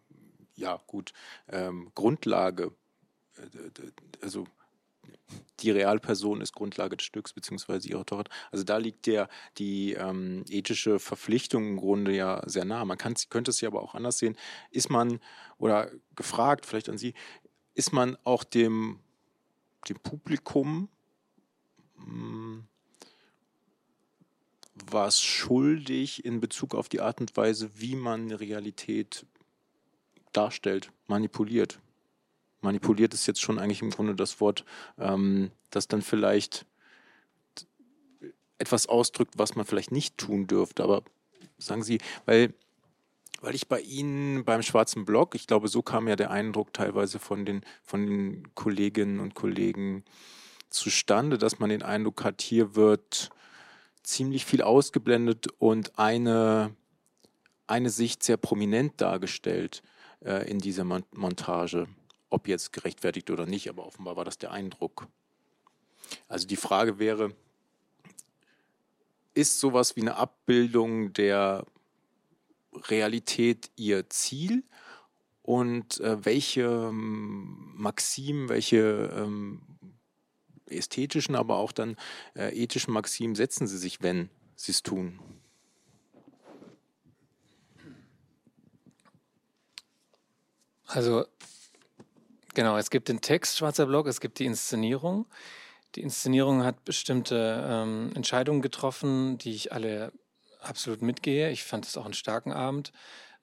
ja gut, ähm, Grundlage, äh, also die Realperson ist Grundlage des Stücks, beziehungsweise ihre Tochter. Also da liegt der, die ähm, ethische Verpflichtung im Grunde ja sehr nah. Man kann, könnte es ja aber auch anders sehen. Ist man, oder gefragt vielleicht an Sie, ist man auch dem, dem Publikum mh, hm, was schuldig in Bezug auf die Art und Weise, wie man Realität darstellt, manipuliert. Manipuliert ist jetzt schon eigentlich im Grunde das Wort, ähm, das dann vielleicht etwas ausdrückt, was man vielleicht nicht tun dürfte. Aber sagen Sie, weil, weil ich bei Ihnen beim Schwarzen Block, ich glaube, so kam ja der Eindruck teilweise von den, von den Kolleginnen und Kollegen zustande, dass man den Eindruck hat, hier wird ziemlich viel ausgeblendet und eine, eine Sicht sehr prominent dargestellt äh, in dieser Montage. Ob jetzt gerechtfertigt oder nicht, aber offenbar war das der Eindruck. Also die Frage wäre, ist sowas wie eine Abbildung der Realität Ihr Ziel? Und äh, welche ähm, Maximen, welche ähm, ästhetischen, aber auch dann äh, ethischen Maximen setzen Sie sich, wenn Sie es tun? Also genau, es gibt den Text Schwarzer Block, es gibt die Inszenierung. Die Inszenierung hat bestimmte ähm, Entscheidungen getroffen, die ich alle absolut mitgehe. Ich fand es auch einen starken Abend.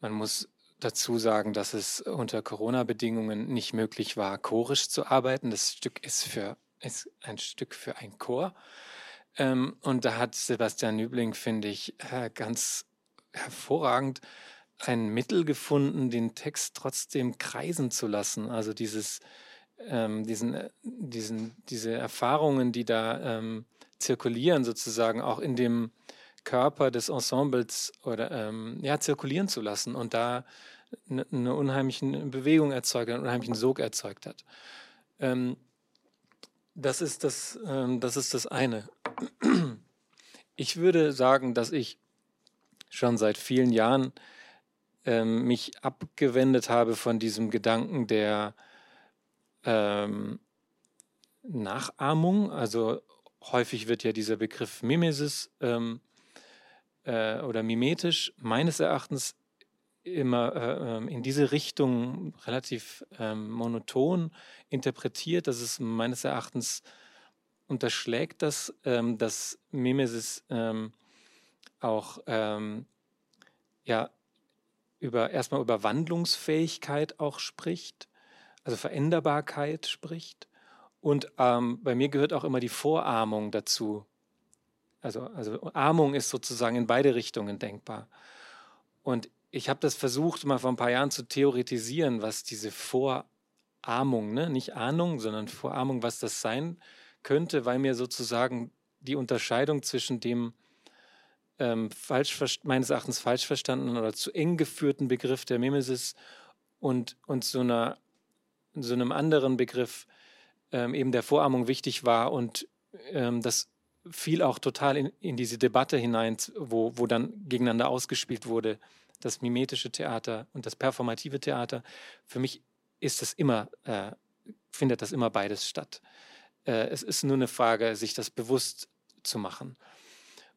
Man muss dazu sagen, dass es unter Corona-Bedingungen nicht möglich war, chorisch zu arbeiten. Das Stück ist, für, ist ein Stück für ein Chor. Ähm, und da hat Sebastian Nübling, finde ich, äh, ganz hervorragend ein Mittel gefunden, den Text trotzdem kreisen zu lassen. Also dieses ähm, diesen, äh, diesen, diese Erfahrungen, die da ähm, zirkulieren, sozusagen auch in dem Körper des Ensembles oder ähm, ja, zirkulieren zu lassen und da eine, eine unheimliche Bewegung erzeugt einen unheimlichen Sog erzeugt hat. Ähm, das, ist das, ähm, das ist das eine. Ich würde sagen, dass ich schon seit vielen Jahren ähm, mich abgewendet habe von diesem Gedanken der ähm, Nachahmung. Also häufig wird ja dieser Begriff Mimesis ähm, äh, oder mimetisch meines Erachtens immer äh, ähm, in diese Richtung relativ ähm, monoton interpretiert. Das ist meines Erachtens unterschlägt das, ähm, dass Mimesis ähm, auch ähm, ja über erstmal über Wandlungsfähigkeit auch spricht also Veränderbarkeit spricht. Und ähm, bei mir gehört auch immer die Vorahmung dazu. Also, also Ahmung ist sozusagen in beide Richtungen denkbar. Und ich habe das versucht, mal vor ein paar Jahren zu theoretisieren, was diese Vorahmung, ne? nicht Ahnung, sondern Vorahmung, was das sein könnte, weil mir sozusagen die Unterscheidung zwischen dem ähm, falsch, meines Erachtens falsch verstandenen oder zu eng geführten Begriff der Mimesis und, und so einer so einem anderen Begriff ähm, eben der Vorahmung wichtig war und ähm, das fiel auch total in, in diese Debatte hinein, wo, wo dann gegeneinander ausgespielt wurde, das mimetische Theater und das performative Theater. Für mich ist das immer, äh, findet das immer beides statt. Äh, es ist nur eine Frage, sich das bewusst zu machen.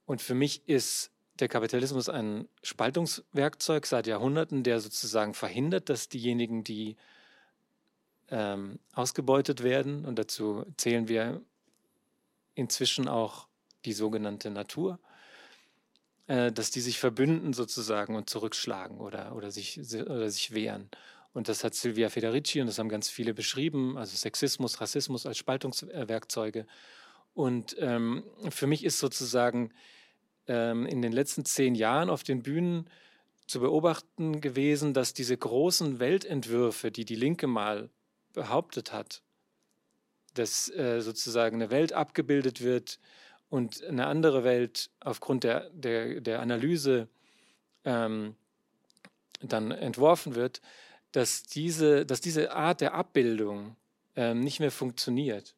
Und für mich ist der Kapitalismus ein Spaltungswerkzeug seit Jahrhunderten, der sozusagen verhindert, dass diejenigen, die ähm, ausgebeutet werden. Und dazu zählen wir inzwischen auch die sogenannte Natur, äh, dass die sich verbünden sozusagen und zurückschlagen oder, oder, sich, oder sich wehren. Und das hat Silvia Federici und das haben ganz viele beschrieben, also Sexismus, Rassismus als Spaltungswerkzeuge. Und ähm, für mich ist sozusagen ähm, in den letzten zehn Jahren auf den Bühnen zu beobachten gewesen, dass diese großen Weltentwürfe, die die Linke mal behauptet hat, dass äh, sozusagen eine Welt abgebildet wird und eine andere Welt aufgrund der, der, der Analyse ähm, dann entworfen wird, dass diese, dass diese Art der Abbildung ähm, nicht mehr funktioniert,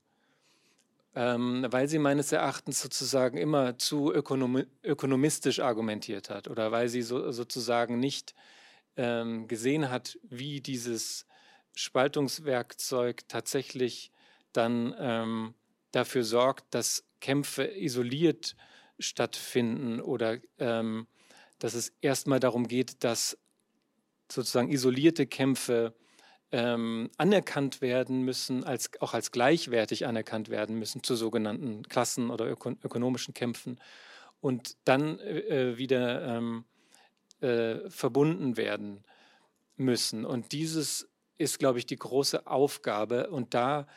ähm, weil sie meines Erachtens sozusagen immer zu ökonomi ökonomistisch argumentiert hat oder weil sie so, sozusagen nicht ähm, gesehen hat, wie dieses Spaltungswerkzeug tatsächlich dann ähm, dafür sorgt, dass Kämpfe isoliert stattfinden oder ähm, dass es erstmal darum geht, dass sozusagen isolierte Kämpfe ähm, anerkannt werden müssen, als, auch als gleichwertig anerkannt werden müssen zu sogenannten Klassen- oder öko ökonomischen Kämpfen und dann äh, wieder ähm, äh, verbunden werden müssen. Und dieses ist, glaube ich, die große Aufgabe. Und da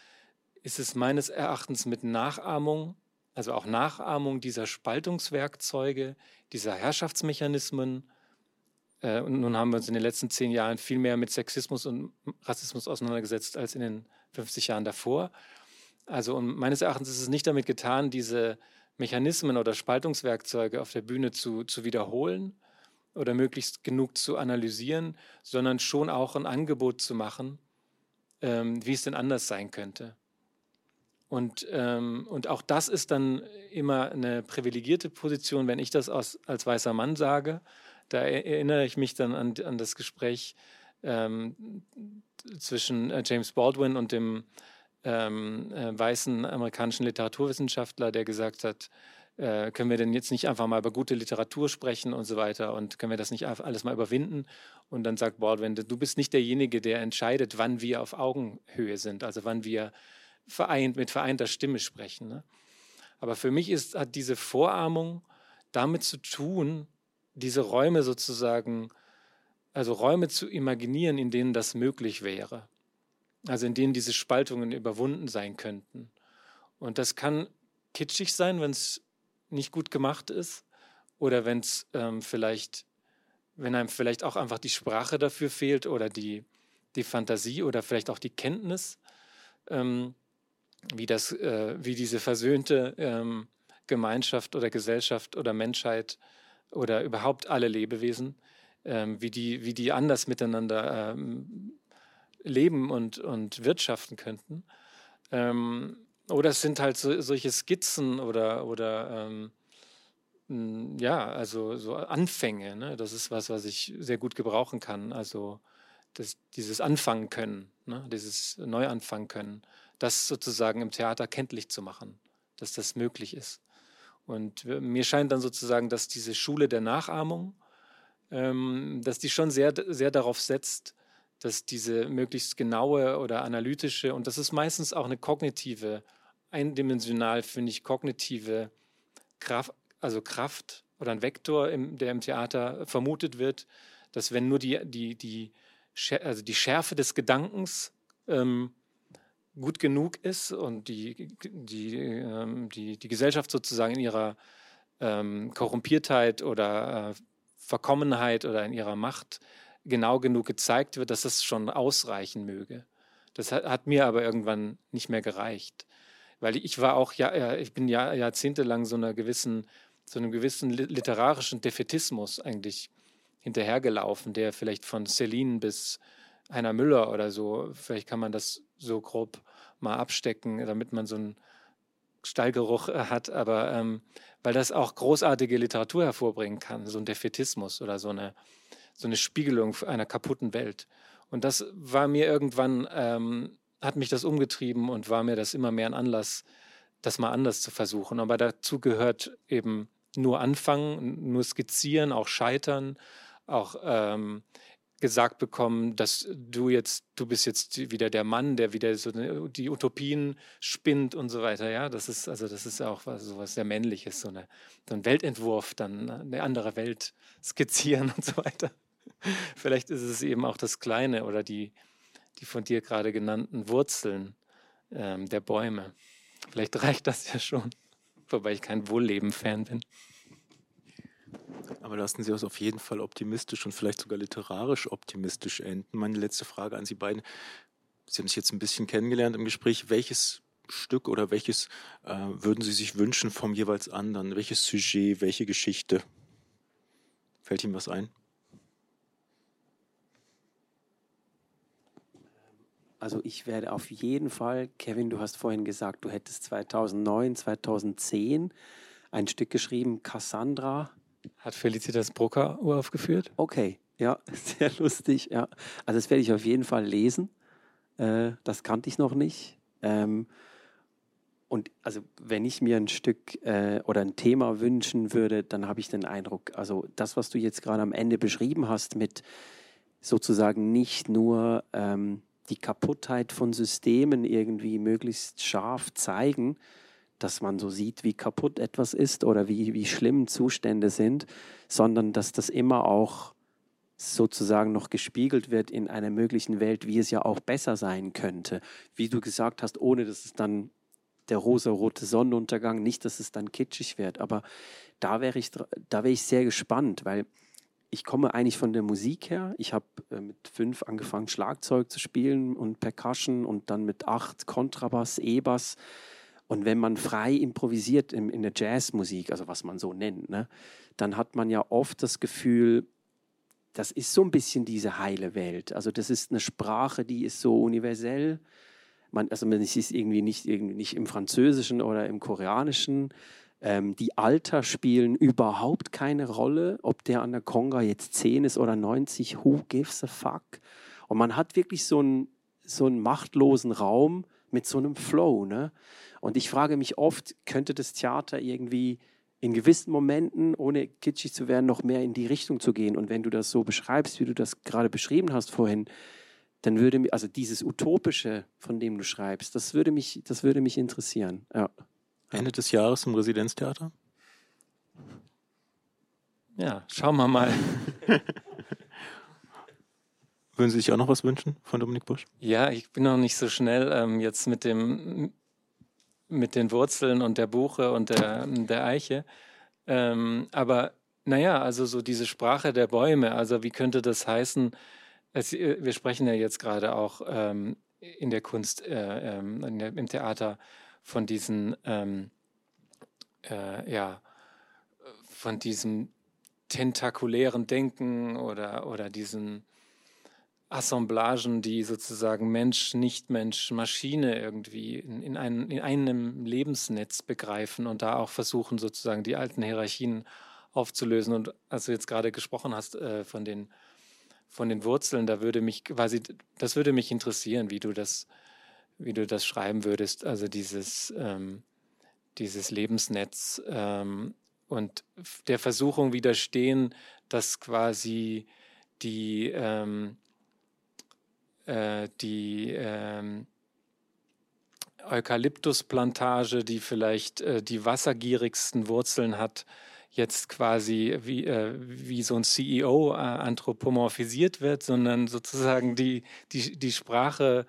ist es meines Erachtens mit Nachahmung, also auch Nachahmung dieser Spaltungswerkzeuge, dieser Herrschaftsmechanismen. Äh, und nun haben wir uns in den letzten zehn Jahren viel mehr mit Sexismus und Rassismus auseinandergesetzt als in den 50 Jahren davor. Also und meines Erachtens ist es nicht damit getan, diese Mechanismen oder Spaltungswerkzeuge auf der Bühne zu, zu wiederholen oder möglichst genug zu analysieren, sondern schon auch ein Angebot zu machen, ähm, wie es denn anders sein könnte. Und, ähm, und auch das ist dann immer eine privilegierte Position, wenn ich das aus, als weißer Mann sage. Da erinnere ich mich dann an, an das Gespräch ähm, zwischen äh, James Baldwin und dem ähm, äh, weißen amerikanischen Literaturwissenschaftler, der gesagt hat, äh, können wir denn jetzt nicht einfach mal über gute Literatur sprechen und so weiter und können wir das nicht alles mal überwinden? Und dann sagt Baldwin, du bist nicht derjenige, der entscheidet, wann wir auf Augenhöhe sind, also wann wir vereint, mit vereinter Stimme sprechen. Ne? Aber für mich ist, hat diese Vorahmung damit zu tun, diese Räume sozusagen, also Räume zu imaginieren, in denen das möglich wäre. Also in denen diese Spaltungen überwunden sein könnten. Und das kann kitschig sein, wenn es nicht gut gemacht ist oder wenn es ähm, vielleicht, wenn einem vielleicht auch einfach die Sprache dafür fehlt oder die, die Fantasie oder vielleicht auch die Kenntnis. Ähm, wie, das, äh, wie diese versöhnte ähm, Gemeinschaft oder Gesellschaft oder Menschheit oder überhaupt alle Lebewesen, ähm, wie, die, wie die anders miteinander ähm, leben und, und wirtschaften könnten. Ähm, oder es sind halt so, solche Skizzen oder, oder ähm, ja, also so Anfänge. Ne? Das ist was, was ich sehr gut gebrauchen kann. Also das, dieses Anfangen können, ne? dieses Neuanfangen können das sozusagen im Theater kenntlich zu machen, dass das möglich ist. Und mir scheint dann sozusagen, dass diese Schule der Nachahmung, ähm, dass die schon sehr, sehr darauf setzt, dass diese möglichst genaue oder analytische, und das ist meistens auch eine kognitive, eindimensional, finde ich, kognitive Kraft, also Kraft oder ein Vektor, im, der im Theater vermutet wird, dass wenn nur die, die, die, also die Schärfe des Gedankens ähm, gut genug ist und die, die, ähm, die, die Gesellschaft sozusagen in ihrer ähm, Korrumpiertheit oder äh, Verkommenheit oder in ihrer Macht genau genug gezeigt wird, dass das schon ausreichen möge. Das hat, hat mir aber irgendwann nicht mehr gereicht. Weil ich war auch, ja, ich bin ja, jahrzehntelang so einer gewissen, so einem gewissen literarischen Defetismus eigentlich hinterhergelaufen, der vielleicht von Celine bis Heiner Müller oder so, vielleicht kann man das so grob mal abstecken, damit man so einen Stallgeruch äh, hat, aber ähm, weil das auch großartige Literatur hervorbringen kann, so ein Defetismus oder so eine, so eine Spiegelung einer kaputten Welt. Und das war mir irgendwann, ähm, hat mich das umgetrieben und war mir das immer mehr ein Anlass, das mal anders zu versuchen. Aber dazu gehört eben nur anfangen, nur skizzieren, auch scheitern, auch ähm, gesagt bekommen, dass du jetzt, du bist jetzt wieder der Mann, der wieder so die Utopien spinnt und so weiter. Ja, das ist also das ist auch was, so was sehr männliches, so, eine, so ein Weltentwurf, dann eine andere Welt skizzieren und so weiter. Vielleicht ist es eben auch das Kleine oder die, die von dir gerade genannten Wurzeln ähm, der Bäume. Vielleicht reicht das ja schon, wobei ich kein Wohlleben-Fan bin. Aber lassen Sie uns auf jeden Fall optimistisch und vielleicht sogar literarisch optimistisch enden. Meine letzte Frage an Sie beiden. Sie haben sich jetzt ein bisschen kennengelernt im Gespräch. Welches Stück oder welches äh, würden Sie sich wünschen vom jeweils anderen? Welches Sujet, welche Geschichte? Fällt Ihnen was ein? Also ich werde auf jeden Fall, Kevin, du hast vorhin gesagt, du hättest 2009, 2010 ein Stück geschrieben, Cassandra, hat Felicitas Brucker uraufgeführt? Okay, ja, sehr lustig. Ja. Also das werde ich auf jeden Fall lesen. Äh, das kannte ich noch nicht. Ähm, und also wenn ich mir ein Stück äh, oder ein Thema wünschen würde, dann habe ich den Eindruck, also das, was du jetzt gerade am Ende beschrieben hast, mit sozusagen nicht nur ähm, die Kaputtheit von Systemen irgendwie möglichst scharf zeigen, dass man so sieht, wie kaputt etwas ist oder wie, wie schlimm Zustände sind, sondern dass das immer auch sozusagen noch gespiegelt wird in einer möglichen Welt, wie es ja auch besser sein könnte. Wie du gesagt hast, ohne dass es dann der rosa-rote Sonnenuntergang. Nicht, dass es dann kitschig wird, aber da wäre ich, da wäre ich sehr gespannt, weil ich komme eigentlich von der Musik her. Ich habe äh, mit fünf angefangen, Schlagzeug zu spielen und Percussion und dann mit acht Kontrabass, E-Bass. Und wenn man frei improvisiert in, in der Jazzmusik, also was man so nennt, ne, dann hat man ja oft das Gefühl, das ist so ein bisschen diese heile Welt. Also das ist eine Sprache, die ist so universell. Man, also man ist irgendwie nicht, irgendwie nicht im Französischen oder im Koreanischen. Ähm, die Alter spielen überhaupt keine Rolle, ob der an der Conga jetzt 10 ist oder 90, who gives a fuck? Und man hat wirklich so einen, so einen machtlosen Raum mit so einem Flow. Ne? Und ich frage mich oft, könnte das Theater irgendwie in gewissen Momenten, ohne kitschig zu werden, noch mehr in die Richtung zu gehen. Und wenn du das so beschreibst, wie du das gerade beschrieben hast vorhin, dann würde mich, also dieses Utopische, von dem du schreibst, das würde mich, das würde mich interessieren. Ja. Ende des Jahres im Residenztheater? Ja, schauen wir mal. Würden Sie sich auch noch was wünschen von Dominik Busch? Ja, ich bin noch nicht so schnell ähm, jetzt mit dem mit den Wurzeln und der Buche und der, der Eiche. Ähm, aber naja, also so diese Sprache der Bäume, also wie könnte das heißen? Es, wir sprechen ja jetzt gerade auch ähm, in der Kunst, äh, ähm, der, im Theater von diesen, ähm, äh, ja, von diesem tentakulären Denken oder, oder diesen Assemblagen, die sozusagen Mensch, Nicht-Mensch, Maschine irgendwie in, in, ein, in einem Lebensnetz begreifen und da auch versuchen, sozusagen die alten Hierarchien aufzulösen. Und als du jetzt gerade gesprochen hast äh, von, den, von den Wurzeln, da würde mich quasi, das würde mich interessieren, wie du das, wie du das schreiben würdest. Also dieses, ähm, dieses Lebensnetz ähm, und der Versuchung widerstehen, dass quasi die ähm, äh, die ähm, Eukalyptusplantage, die vielleicht äh, die wassergierigsten Wurzeln hat, jetzt quasi wie, äh, wie so ein CEO äh, anthropomorphisiert wird, sondern sozusagen die, die, die Sprache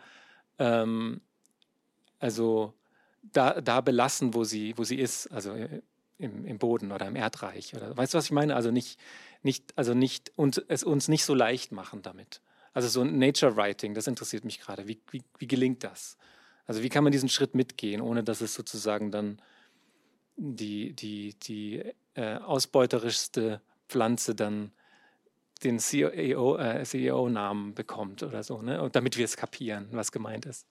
ähm, also da, da belassen, wo sie, wo sie ist, also äh, im, im Boden oder im Erdreich. Oder, weißt du, was ich meine? Also nicht, nicht, also nicht und es uns nicht so leicht machen damit. Also so ein Nature Writing, das interessiert mich gerade. Wie, wie, wie gelingt das? Also wie kann man diesen Schritt mitgehen, ohne dass es sozusagen dann die, die, die äh, ausbeuterischste Pflanze dann den CEO-Namen äh, CEO bekommt oder so, ne? Und damit wir es kapieren, was gemeint ist.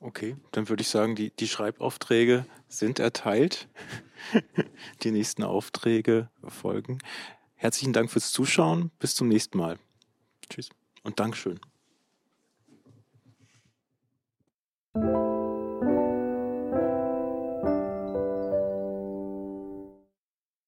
Okay, dann würde ich sagen, die, die Schreibaufträge sind erteilt. die nächsten Aufträge folgen. Herzlichen Dank fürs Zuschauen. Bis zum nächsten Mal. Tschüss und Dankeschön.